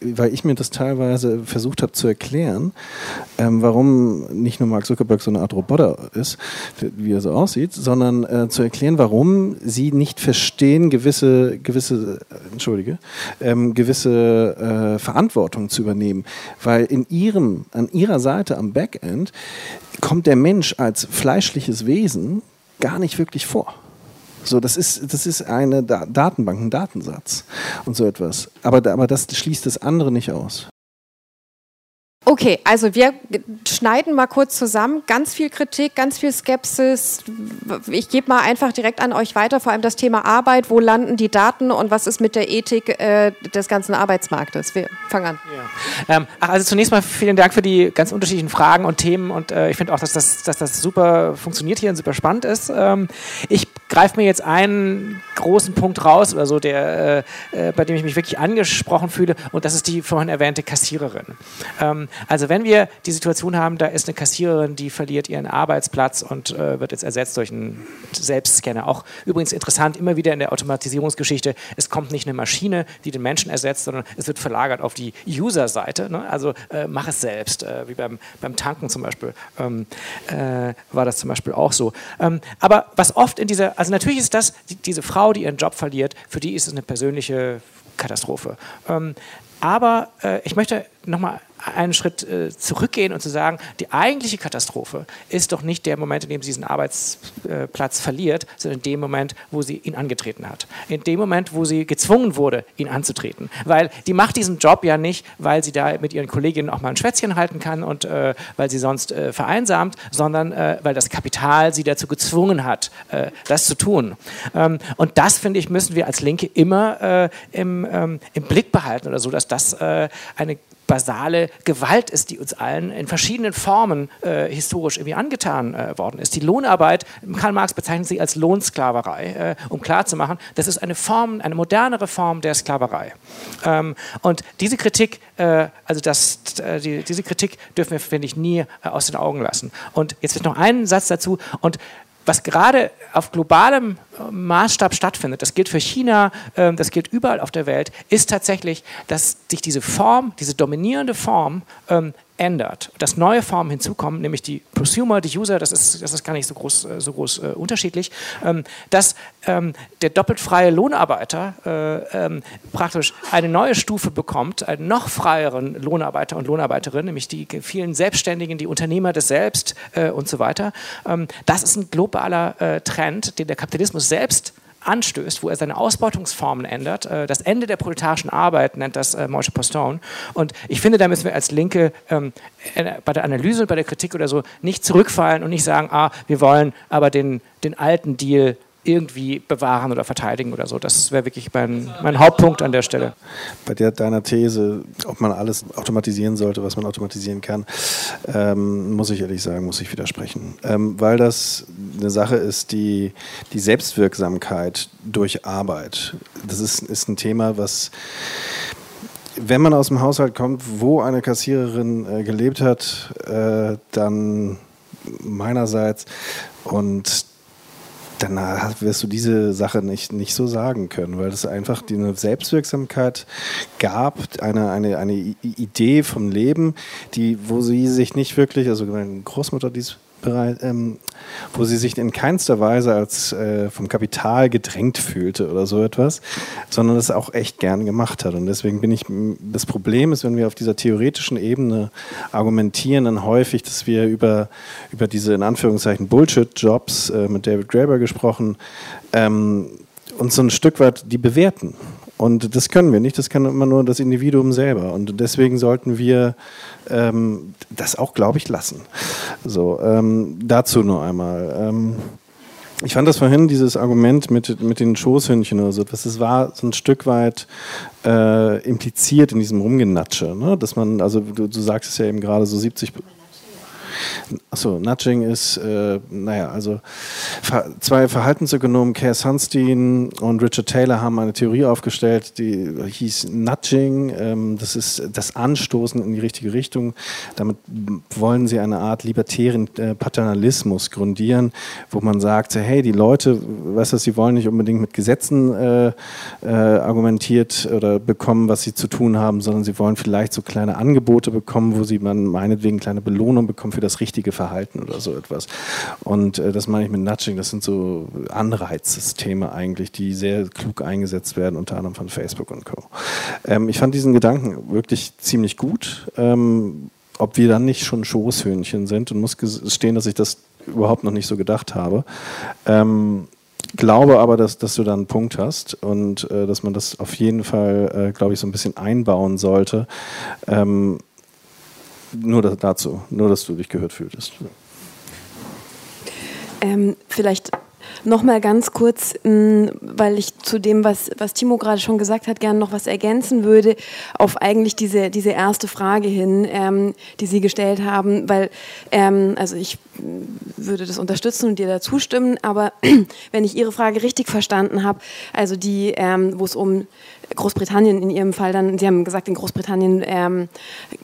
weil ich mir das teilweise versucht habe zu erklären, ähm, warum nicht nur Mark Zuckerberg so eine Art Roboter ist, wie er so aussieht, sondern äh, zu erklären, warum sie nicht verstehen, gewisse, gewisse, äh, entschuldige, ähm, gewisse äh, Verantwortung Verantwortung zu übernehmen, weil in ihrem, an ihrer Seite am Backend kommt der Mensch als fleischliches Wesen gar nicht wirklich vor. So, das ist, das ist eine Datenbank, ein Datensatz und so etwas. Aber, aber das schließt das andere nicht aus. Okay, also wir schneiden mal kurz zusammen. Ganz viel Kritik, ganz viel Skepsis. Ich gebe mal einfach direkt an euch weiter, vor allem das Thema Arbeit. Wo landen die Daten und was ist mit der Ethik äh, des ganzen Arbeitsmarktes? Wir fangen an. Ja. Ähm, also zunächst mal vielen Dank für die ganz unterschiedlichen Fragen und Themen und äh, ich finde auch, dass das, dass das super funktioniert hier und super spannend ist. Ähm, ich greife mir jetzt einen großen Punkt raus oder der, äh, äh bei dem ich mich wirklich angesprochen fühle und das ist die vorhin erwähnte Kassiererin. Ähm, also wenn wir die Situation haben, da ist eine Kassiererin, die verliert ihren Arbeitsplatz und äh, wird jetzt ersetzt durch einen Selbstscanner. Auch übrigens interessant, immer wieder in der Automatisierungsgeschichte, es kommt nicht eine Maschine, die den Menschen ersetzt, sondern es wird verlagert auf die User-Seite. Ne? Also äh, mach es selbst, äh, wie beim, beim Tanken zum Beispiel ähm, äh, war das zum Beispiel auch so. Ähm, aber was oft in dieser, also natürlich ist das, die, diese Frau, die ihren Job verliert, für die ist es eine persönliche Katastrophe. Ähm, aber äh, ich möchte nochmal einen Schritt äh, zurückgehen und zu sagen, die eigentliche Katastrophe ist doch nicht der Moment, in dem sie diesen Arbeitsplatz verliert, sondern in dem Moment, wo sie ihn angetreten hat. In dem Moment, wo sie gezwungen wurde, ihn anzutreten. Weil die macht diesen Job ja nicht, weil sie da mit ihren Kolleginnen auch mal ein Schwätzchen halten kann und äh, weil sie sonst äh, vereinsamt, sondern äh, weil das Kapital sie dazu gezwungen hat, äh, das zu tun. Ähm, und das, finde ich, müssen wir als Linke immer äh, im, ähm, im Blick behalten oder so, dass das eine basale Gewalt ist, die uns allen in verschiedenen Formen äh, historisch irgendwie angetan äh, worden ist. Die Lohnarbeit, Karl Marx bezeichnet sie als Lohnsklaverei, äh, um klarzumachen, das ist eine Form, eine modernere Form der Sklaverei. Ähm, und diese Kritik, äh, also das, äh, die, diese Kritik dürfen wir, finde ich, nie äh, aus den Augen lassen. Und jetzt wird noch ein Satz dazu. Und was gerade auf globalem äh, Maßstab stattfindet, das gilt für China, ähm, das gilt überall auf der Welt, ist tatsächlich, dass sich diese Form, diese dominierende Form ähm, ändert, dass neue Formen hinzukommen, nämlich die Prosumer, die User, das ist, das ist gar nicht so groß, äh, so groß äh, unterschiedlich, ähm, dass ähm, der doppelt freie Lohnarbeiter äh, ähm, praktisch eine neue Stufe bekommt, einen noch freieren Lohnarbeiter und Lohnarbeiterin, nämlich die vielen Selbstständigen, die Unternehmer des Selbst äh, und so weiter. Ähm, das ist ein globaler äh, Trend, den der Kapitalismus selbst anstößt, wo er seine Ausbeutungsformen ändert. Äh, das Ende der proletarischen Arbeit nennt das äh, Moshe Postone. Und ich finde, da müssen wir als Linke ähm, äh, bei der Analyse und bei der Kritik oder so nicht zurückfallen und nicht sagen, ah, wir wollen aber den, den alten Deal irgendwie bewahren oder verteidigen oder so. Das wäre wirklich mein, mein Hauptpunkt an der Stelle. Bei der, deiner These, ob man alles automatisieren sollte, was man automatisieren kann, ähm, muss ich ehrlich sagen, muss ich widersprechen. Ähm, weil das eine Sache ist, die, die Selbstwirksamkeit durch Arbeit. Das ist, ist ein Thema, was wenn man aus dem Haushalt kommt, wo eine Kassiererin äh, gelebt hat, äh, dann meinerseits und dann wirst du diese Sache nicht, nicht so sagen können, weil es einfach eine Selbstwirksamkeit gab, eine, eine, eine Idee vom Leben, die, wo sie sich nicht wirklich, also meine Großmutter, die ist ähm, wo sie sich in keinster Weise als äh, vom Kapital gedrängt fühlte oder so etwas, sondern das auch echt gern gemacht hat. Und deswegen bin ich, das Problem ist, wenn wir auf dieser theoretischen Ebene argumentieren, dann häufig, dass wir über, über diese in Anführungszeichen Bullshit-Jobs äh, mit David Graeber gesprochen, ähm, uns so ein Stück weit die bewerten. Und das können wir nicht, das kann immer nur das Individuum selber. Und deswegen sollten wir ähm, das auch, glaube ich, lassen. So, ähm, dazu nur einmal. Ähm, ich fand das vorhin, dieses Argument mit, mit den Schoßhündchen oder so, das war so ein Stück weit äh, impliziert in diesem Rumgenatsche. Ne? Dass man, also du, du sagst es ja eben gerade so 70 Achso, Nudging ist, äh, naja, also zwei Verhaltensökonomen, Cass Sunstein und Richard Taylor, haben eine Theorie aufgestellt, die hieß Nudging. Ähm, das ist das Anstoßen in die richtige Richtung. Damit wollen sie eine Art libertären äh, Paternalismus grundieren, wo man sagt, hey, die Leute, weißt du, sie wollen nicht unbedingt mit Gesetzen äh, äh, argumentiert oder bekommen, was sie zu tun haben, sondern sie wollen vielleicht so kleine Angebote bekommen, wo sie man meinetwegen kleine Belohnung bekommen für das richtige Verhalten oder so etwas. Und äh, das meine ich mit Nudging, das sind so Anreizsysteme eigentlich, die sehr klug eingesetzt werden, unter anderem von Facebook und Co. Ähm, ich fand diesen Gedanken wirklich ziemlich gut. Ähm, ob wir dann nicht schon Schoßhühnchen sind und muss gestehen, dass ich das überhaupt noch nicht so gedacht habe. Ähm, glaube aber, dass, dass du da einen Punkt hast und äh, dass man das auf jeden Fall, äh, glaube ich, so ein bisschen einbauen sollte. Ähm, nur dazu, nur dass du dich gehört fühltest. Ähm, vielleicht noch mal ganz kurz, mm, weil ich zu dem, was, was Timo gerade schon gesagt hat, gerne noch was ergänzen würde, auf eigentlich diese, diese erste Frage hin, ähm, die Sie gestellt haben, weil, ähm, also ich würde das unterstützen und dir da zustimmen, aber (clears throat) wenn ich Ihre Frage richtig verstanden habe, also die, ähm, wo es um Großbritannien in Ihrem Fall dann, Sie haben gesagt, in Großbritannien ähm,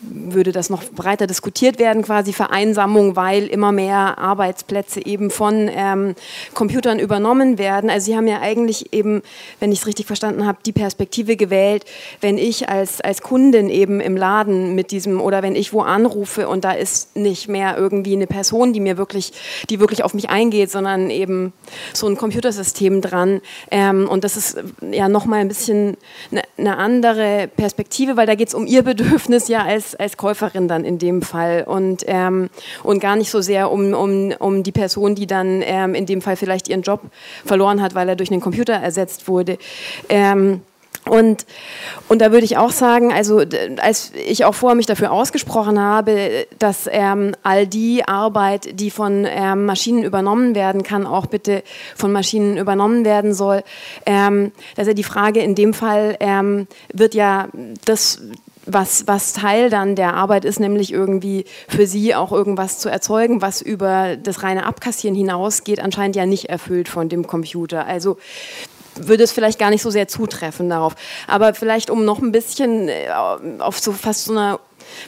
würde das noch breiter diskutiert werden, quasi Vereinsamung, weil immer mehr Arbeitsplätze eben von ähm, Computern übernommen werden. Also Sie haben ja eigentlich eben, wenn ich es richtig verstanden habe, die Perspektive gewählt, wenn ich als, als Kundin eben im Laden mit diesem oder wenn ich wo anrufe und da ist nicht mehr irgendwie eine Person, die mir wirklich, die wirklich auf mich eingeht, sondern eben so ein Computersystem dran. Ähm, und das ist ja nochmal ein bisschen eine, andere Perspektive, weil da geht es um ihr Bedürfnis ja als, als Käuferin dann in dem Fall und, ähm, und gar nicht so sehr um, um, um die Person, die dann ähm, in dem Fall vielleicht ihren Job verloren hat, weil er durch einen Computer ersetzt wurde. Ähm, und, und da würde ich auch sagen, also als ich auch vorher mich dafür ausgesprochen habe, dass ähm, all die Arbeit, die von ähm, Maschinen übernommen werden kann, auch bitte von Maschinen übernommen werden soll, ähm, dass ja die Frage in dem Fall ähm, wird ja das was, was Teil dann der Arbeit ist, nämlich irgendwie für sie auch irgendwas zu erzeugen, was über das reine Abkassieren hinausgeht, anscheinend ja nicht erfüllt von dem Computer. Also würde es vielleicht gar nicht so sehr zutreffen darauf. Aber vielleicht um noch ein bisschen äh, auf so fast so einer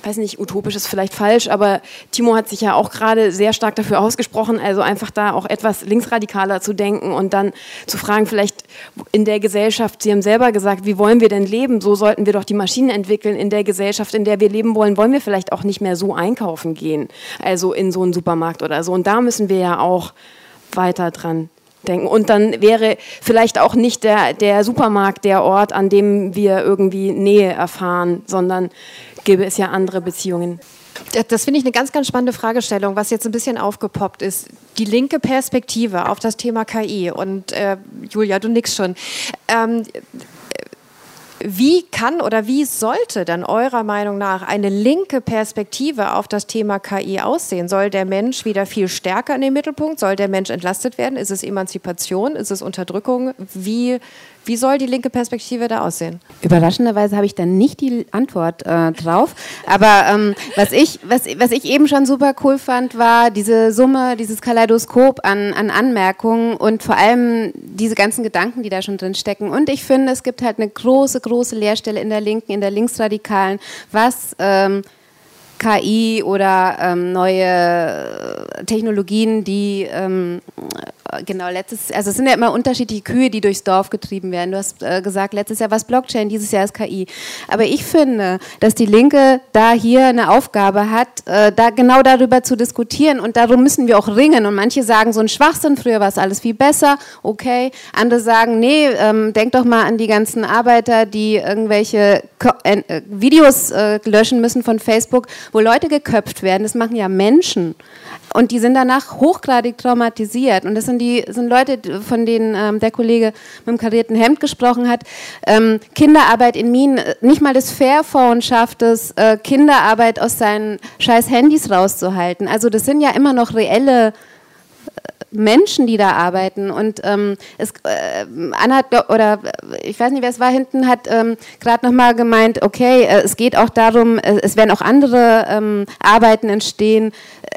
weiß nicht, utopisch ist vielleicht falsch, aber Timo hat sich ja auch gerade sehr stark dafür ausgesprochen, also einfach da auch etwas linksradikaler zu denken und dann zu fragen, vielleicht in der Gesellschaft, Sie haben selber gesagt, wie wollen wir denn leben? So sollten wir doch die Maschinen entwickeln. In der Gesellschaft, in der wir leben wollen, wollen wir vielleicht auch nicht mehr so einkaufen gehen, also in so einen Supermarkt oder so. Und da müssen wir ja auch weiter dran denken. Und dann wäre vielleicht auch nicht der, der Supermarkt der Ort, an dem wir irgendwie Nähe erfahren, sondern gäbe es ja andere Beziehungen. Das finde ich eine ganz, ganz spannende Fragestellung, was jetzt ein bisschen aufgepoppt ist. Die linke Perspektive auf das Thema KI. Und äh, Julia, du nix schon. Ähm, wie kann oder wie sollte dann eurer Meinung nach eine linke Perspektive auf das Thema KI aussehen? Soll der Mensch wieder viel stärker in den Mittelpunkt? Soll der Mensch entlastet werden? Ist es Emanzipation? Ist es Unterdrückung? Wie, wie soll die linke Perspektive da aussehen? Überraschenderweise habe ich da nicht die Antwort äh, drauf. Aber ähm, was, ich, was, was ich eben schon super cool fand, war diese Summe, dieses Kaleidoskop an, an Anmerkungen und vor allem diese ganzen Gedanken, die da schon drin stecken. Und ich finde, es gibt halt eine große, große Leerstelle in der Linken, in der Linksradikalen, was ähm, KI oder ähm, neue Technologien, die ähm, genau, letztes, also es sind ja immer unterschiedliche Kühe, die durchs Dorf getrieben werden. Du hast äh, gesagt, letztes Jahr war es Blockchain, dieses Jahr ist KI. Aber ich finde, dass die Linke da hier eine Aufgabe hat, äh, da genau darüber zu diskutieren und darum müssen wir auch ringen. Und manche sagen, so ein Schwachsinn, früher war es alles viel besser, okay. Andere sagen, nee, ähm, denk doch mal an die ganzen Arbeiter, die irgendwelche Ko äh, Videos äh, löschen müssen von Facebook, wo Leute geköpft werden. Das machen ja Menschen. Und die sind danach hochgradig traumatisiert. Und das sind die sind Leute, von denen ähm, der Kollege mit dem karierten Hemd gesprochen hat. Ähm, Kinderarbeit in Minen, äh, nicht mal das Fairphone schafft es, äh, Kinderarbeit aus seinen scheiß Handys rauszuhalten. Also das sind ja immer noch reelle Menschen, die da arbeiten. Und ähm, es, äh, Anna oder ich weiß nicht, wer es war, hinten hat ähm, gerade nochmal gemeint, okay, äh, es geht auch darum, äh, es werden auch andere ähm, Arbeiten entstehen.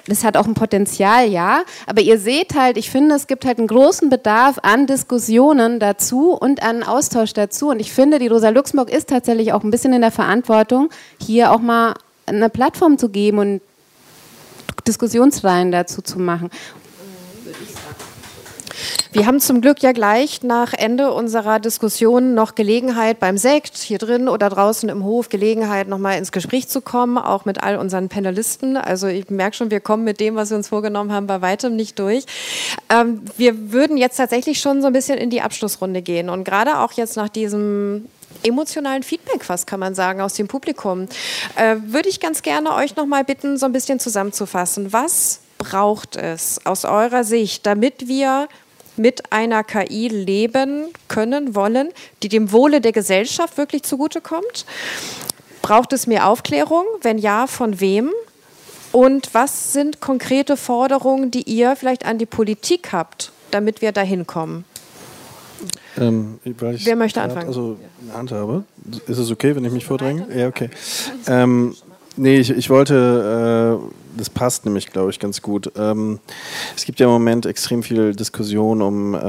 Das hat auch ein Potenzial, ja. Aber ihr seht halt, ich finde, es gibt halt einen großen Bedarf an Diskussionen dazu und an Austausch dazu. Und ich finde, die Rosa Luxemburg ist tatsächlich auch ein bisschen in der Verantwortung, hier auch mal eine Plattform zu geben und Diskussionsreihen dazu zu machen. Wir haben zum Glück ja gleich nach Ende unserer Diskussion noch Gelegenheit beim Sekt hier drin oder draußen im Hof Gelegenheit nochmal ins Gespräch zu kommen, auch mit all unseren Panelisten. Also ich merke schon, wir kommen mit dem, was wir uns vorgenommen haben, bei weitem nicht durch. Ähm, wir würden jetzt tatsächlich schon so ein bisschen in die Abschlussrunde gehen und gerade auch jetzt nach diesem emotionalen Feedback, was kann man sagen, aus dem Publikum, äh, würde ich ganz gerne euch nochmal bitten, so ein bisschen zusammenzufassen. Was braucht es aus eurer Sicht, damit wir mit einer KI leben können, wollen, die dem Wohle der Gesellschaft wirklich zugutekommt? Braucht es mehr Aufklärung? Wenn ja, von wem? Und was sind konkrete Forderungen, die ihr vielleicht an die Politik habt, damit wir dahin kommen? Ähm, Wer möchte anfangen? Also eine Hand habe. Ist es okay, wenn ich mich vordränge? Ja, okay. Ähm, nee, ich, ich wollte äh, das passt nämlich, glaube ich, ganz gut. Ähm, es gibt ja im Moment extrem viel Diskussion um äh,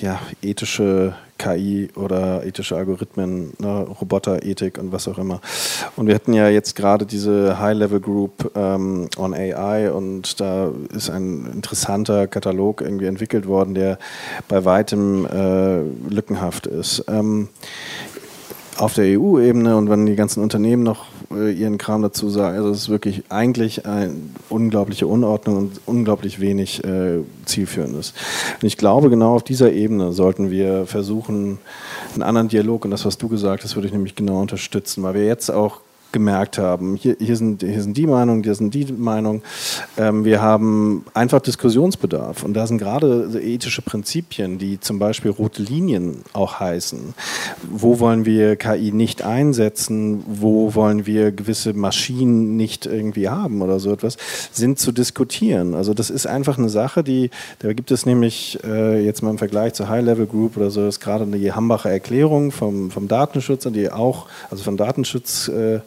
ja, ethische KI oder ethische Algorithmen, ne, Roboterethik und was auch immer. Und wir hatten ja jetzt gerade diese High-Level-Group ähm, on AI und da ist ein interessanter Katalog irgendwie entwickelt worden, der bei weitem äh, lückenhaft ist. Ähm, auf der EU-Ebene und wenn die ganzen Unternehmen noch äh, ihren Kram dazu sagen, also es ist wirklich eigentlich eine unglaubliche Unordnung und unglaublich wenig äh, zielführendes. Und ich glaube, genau auf dieser Ebene sollten wir versuchen, einen anderen Dialog und das, was du gesagt hast, würde ich nämlich genau unterstützen, weil wir jetzt auch gemerkt haben. Hier, hier, sind, hier sind die Meinungen, hier sind die Meinungen. Ähm, wir haben einfach Diskussionsbedarf. Und da sind gerade ethische Prinzipien, die zum Beispiel rote Linien auch heißen. Wo wollen wir KI nicht einsetzen? Wo wollen wir gewisse Maschinen nicht irgendwie haben oder so etwas, sind zu diskutieren. Also das ist einfach eine Sache, die, da gibt es nämlich äh, jetzt mal im Vergleich zur High-Level Group oder so, ist gerade eine Hambacher Erklärung vom, vom Datenschützer, die auch, also vom Datenschutz äh,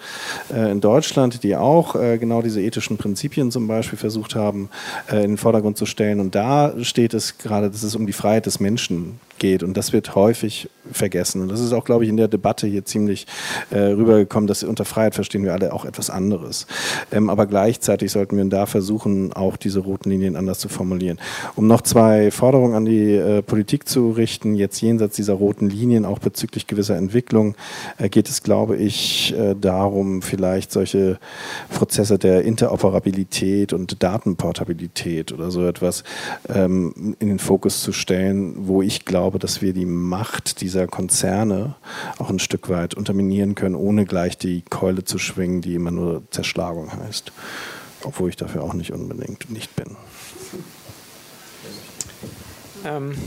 in Deutschland, die auch äh, genau diese ethischen Prinzipien zum Beispiel versucht haben, äh, in den Vordergrund zu stellen. Und da steht es gerade, dass es um die Freiheit des Menschen geht. Und das wird häufig vergessen. Und das ist auch, glaube ich, in der Debatte hier ziemlich äh, rübergekommen, dass unter Freiheit verstehen wir alle auch etwas anderes. Ähm, aber gleichzeitig sollten wir da versuchen, auch diese roten Linien anders zu formulieren. Um noch zwei Forderungen an die äh, Politik zu richten, jetzt jenseits dieser roten Linien, auch bezüglich gewisser Entwicklung, äh, geht es, glaube ich, äh, darum, vielleicht solche Prozesse der Interoperabilität und Datenportabilität oder so etwas ähm, in den Fokus zu stellen, wo ich glaube, glaube, dass wir die Macht dieser Konzerne auch ein Stück weit unterminieren können, ohne gleich die Keule zu schwingen, die immer nur Zerschlagung heißt. Obwohl ich dafür auch nicht unbedingt nicht bin. Ähm,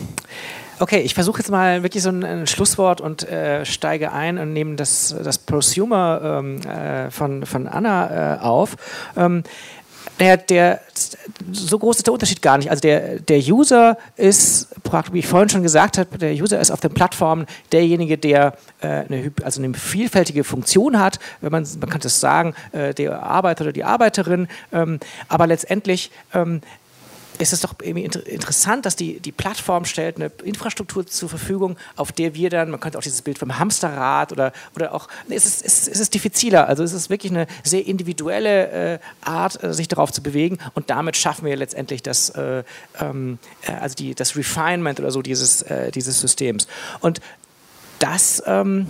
okay, ich versuche jetzt mal wirklich so ein, ein Schlusswort und äh, steige ein und nehme das, das Prosumer ähm, äh, von, von Anna äh, auf. Ähm, der, der, so groß ist der Unterschied gar nicht. Also der, der User ist, wie ich vorhin schon gesagt habe, der User ist auf den Plattformen derjenige, der äh, eine, also eine vielfältige Funktion hat. Wenn man, man kann das sagen, äh, der Arbeiter oder die Arbeiterin. Ähm, aber letztendlich ähm, ist es doch irgendwie inter interessant, dass die, die Plattform stellt eine Infrastruktur zur Verfügung, auf der wir dann, man könnte auch dieses Bild vom Hamsterrad oder, oder auch, es ist, es, es ist diffiziler, also es ist wirklich eine sehr individuelle äh, Art, äh, sich darauf zu bewegen und damit schaffen wir letztendlich das, äh, ähm, äh, also die, das Refinement oder so dieses, äh, dieses Systems. Und das ähm,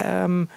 ähm,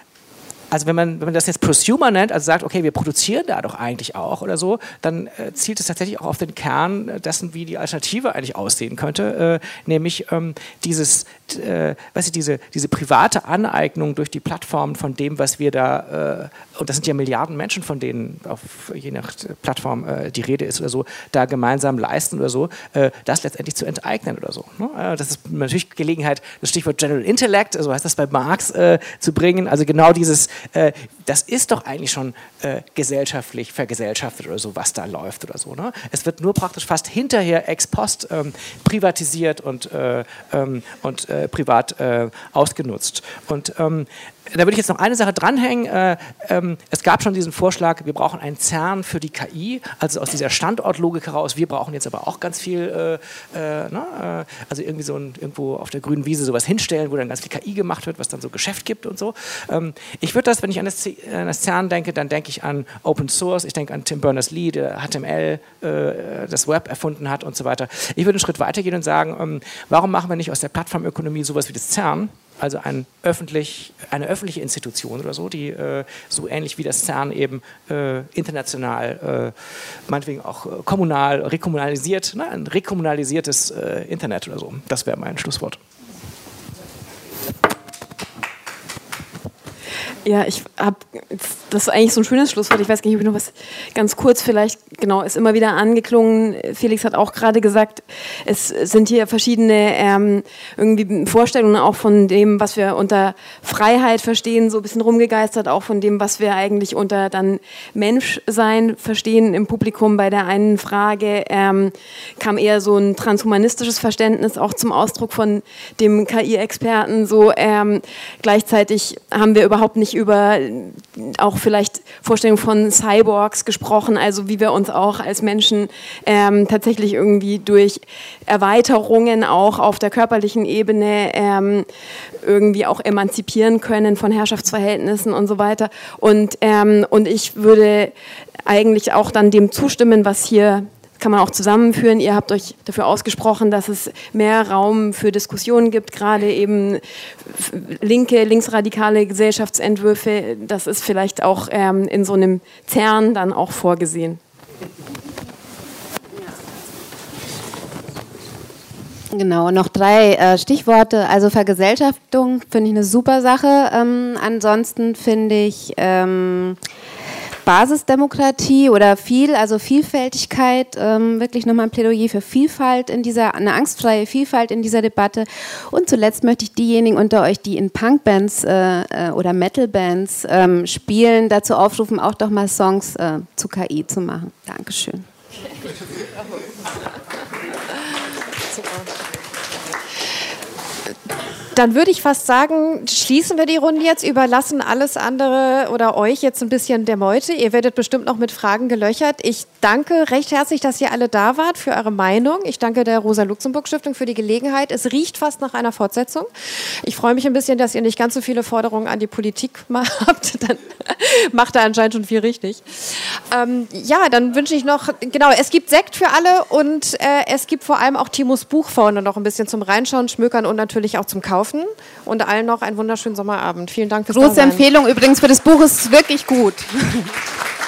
also wenn man, wenn man das jetzt Prosumer nennt, also sagt, okay, wir produzieren da doch eigentlich auch oder so, dann äh, zielt es tatsächlich auch auf den Kern dessen, wie die Alternative eigentlich aussehen könnte, äh, nämlich ähm, dieses, äh, weißt du, diese, diese private Aneignung durch die Plattformen von dem, was wir da, äh, und das sind ja Milliarden Menschen, von denen auf je nach Plattform äh, die Rede ist oder so, da gemeinsam leisten oder so, äh, das letztendlich zu enteignen oder so. Ne? das ist natürlich Gelegenheit, das Stichwort General Intellect, so heißt das bei Marx, zu bringen, also genau dieses äh, das ist doch eigentlich schon äh, gesellschaftlich vergesellschaftet oder so, was da läuft oder so. Ne? Es wird nur praktisch fast hinterher ex post ähm, privatisiert und, äh, ähm, und äh, privat äh, ausgenutzt. Und ähm, da würde ich jetzt noch eine Sache dranhängen. Äh, ähm, es gab schon diesen Vorschlag, wir brauchen einen CERN für die KI, also aus dieser Standortlogik heraus. Wir brauchen jetzt aber auch ganz viel, äh, äh, ne? Also irgendwie so ein, irgendwo auf der grünen Wiese sowas hinstellen, wo dann ganz viel KI gemacht wird, was dann so Geschäft gibt und so. Ähm, ich würde das, wenn ich an das, CERN denke, dann denke ich an Open Source, ich denke an Tim Berners-Lee, der HTML, das Web erfunden hat und so weiter. Ich würde einen Schritt weitergehen und sagen, ähm, warum machen wir nicht aus der Plattformökonomie sowas wie das CERN? Also ein öffentlich, eine öffentliche Institution oder so, die äh, so ähnlich wie das CERN eben äh, international, äh, meinetwegen auch äh, kommunal, rekommunalisiert, ne, ein rekommunalisiertes äh, Internet oder so. Das wäre mein Schlusswort. Ja, ich habe, das ist eigentlich so ein schönes Schlusswort. Ich weiß gar nicht, ob ich noch was ganz kurz vielleicht, genau, ist immer wieder angeklungen. Felix hat auch gerade gesagt, es sind hier verschiedene ähm, irgendwie Vorstellungen auch von dem, was wir unter Freiheit verstehen, so ein bisschen rumgegeistert, auch von dem, was wir eigentlich unter dann Menschsein verstehen im Publikum. Bei der einen Frage ähm, kam eher so ein transhumanistisches Verständnis auch zum Ausdruck von dem KI-Experten. So ähm, gleichzeitig haben wir überhaupt nicht über auch vielleicht Vorstellungen von Cyborgs gesprochen, also wie wir uns auch als Menschen ähm, tatsächlich irgendwie durch Erweiterungen auch auf der körperlichen Ebene ähm, irgendwie auch emanzipieren können von Herrschaftsverhältnissen und so weiter. Und, ähm, und ich würde eigentlich auch dann dem zustimmen, was hier kann man auch zusammenführen. Ihr habt euch dafür ausgesprochen, dass es mehr Raum für Diskussionen gibt, gerade eben linke, linksradikale Gesellschaftsentwürfe. Das ist vielleicht auch ähm, in so einem CERN dann auch vorgesehen. Genau, noch drei äh, Stichworte. Also Vergesellschaftung finde ich eine super Sache. Ähm, ansonsten finde ich ähm, Basisdemokratie oder viel, also Vielfältigkeit, ähm, wirklich nochmal ein Plädoyer für Vielfalt in dieser, eine angstfreie Vielfalt in dieser Debatte. Und zuletzt möchte ich diejenigen unter euch, die in Punkbands äh, äh, oder Metalbands ähm, spielen, dazu aufrufen, auch doch mal Songs äh, zu KI zu machen. Dankeschön. Dann würde ich fast sagen, schließen wir die Runde jetzt, überlassen alles andere oder euch jetzt ein bisschen der Meute. Ihr werdet bestimmt noch mit Fragen gelöchert. Ich danke recht herzlich, dass ihr alle da wart für eure Meinung. Ich danke der Rosa-Luxemburg-Stiftung für die Gelegenheit. Es riecht fast nach einer Fortsetzung. Ich freue mich ein bisschen, dass ihr nicht ganz so viele Forderungen an die Politik (laughs) habt. Dann macht er anscheinend schon viel richtig. Ähm, ja, dann wünsche ich noch, genau, es gibt Sekt für alle und äh, es gibt vor allem auch Timos Buch vorne noch ein bisschen zum Reinschauen, Schmökern und natürlich auch zum Kaufen kaufen und allen noch einen wunderschönen Sommerabend. Vielen Dank fürs Große Empfehlung übrigens für das Buch, ist wirklich gut. (laughs)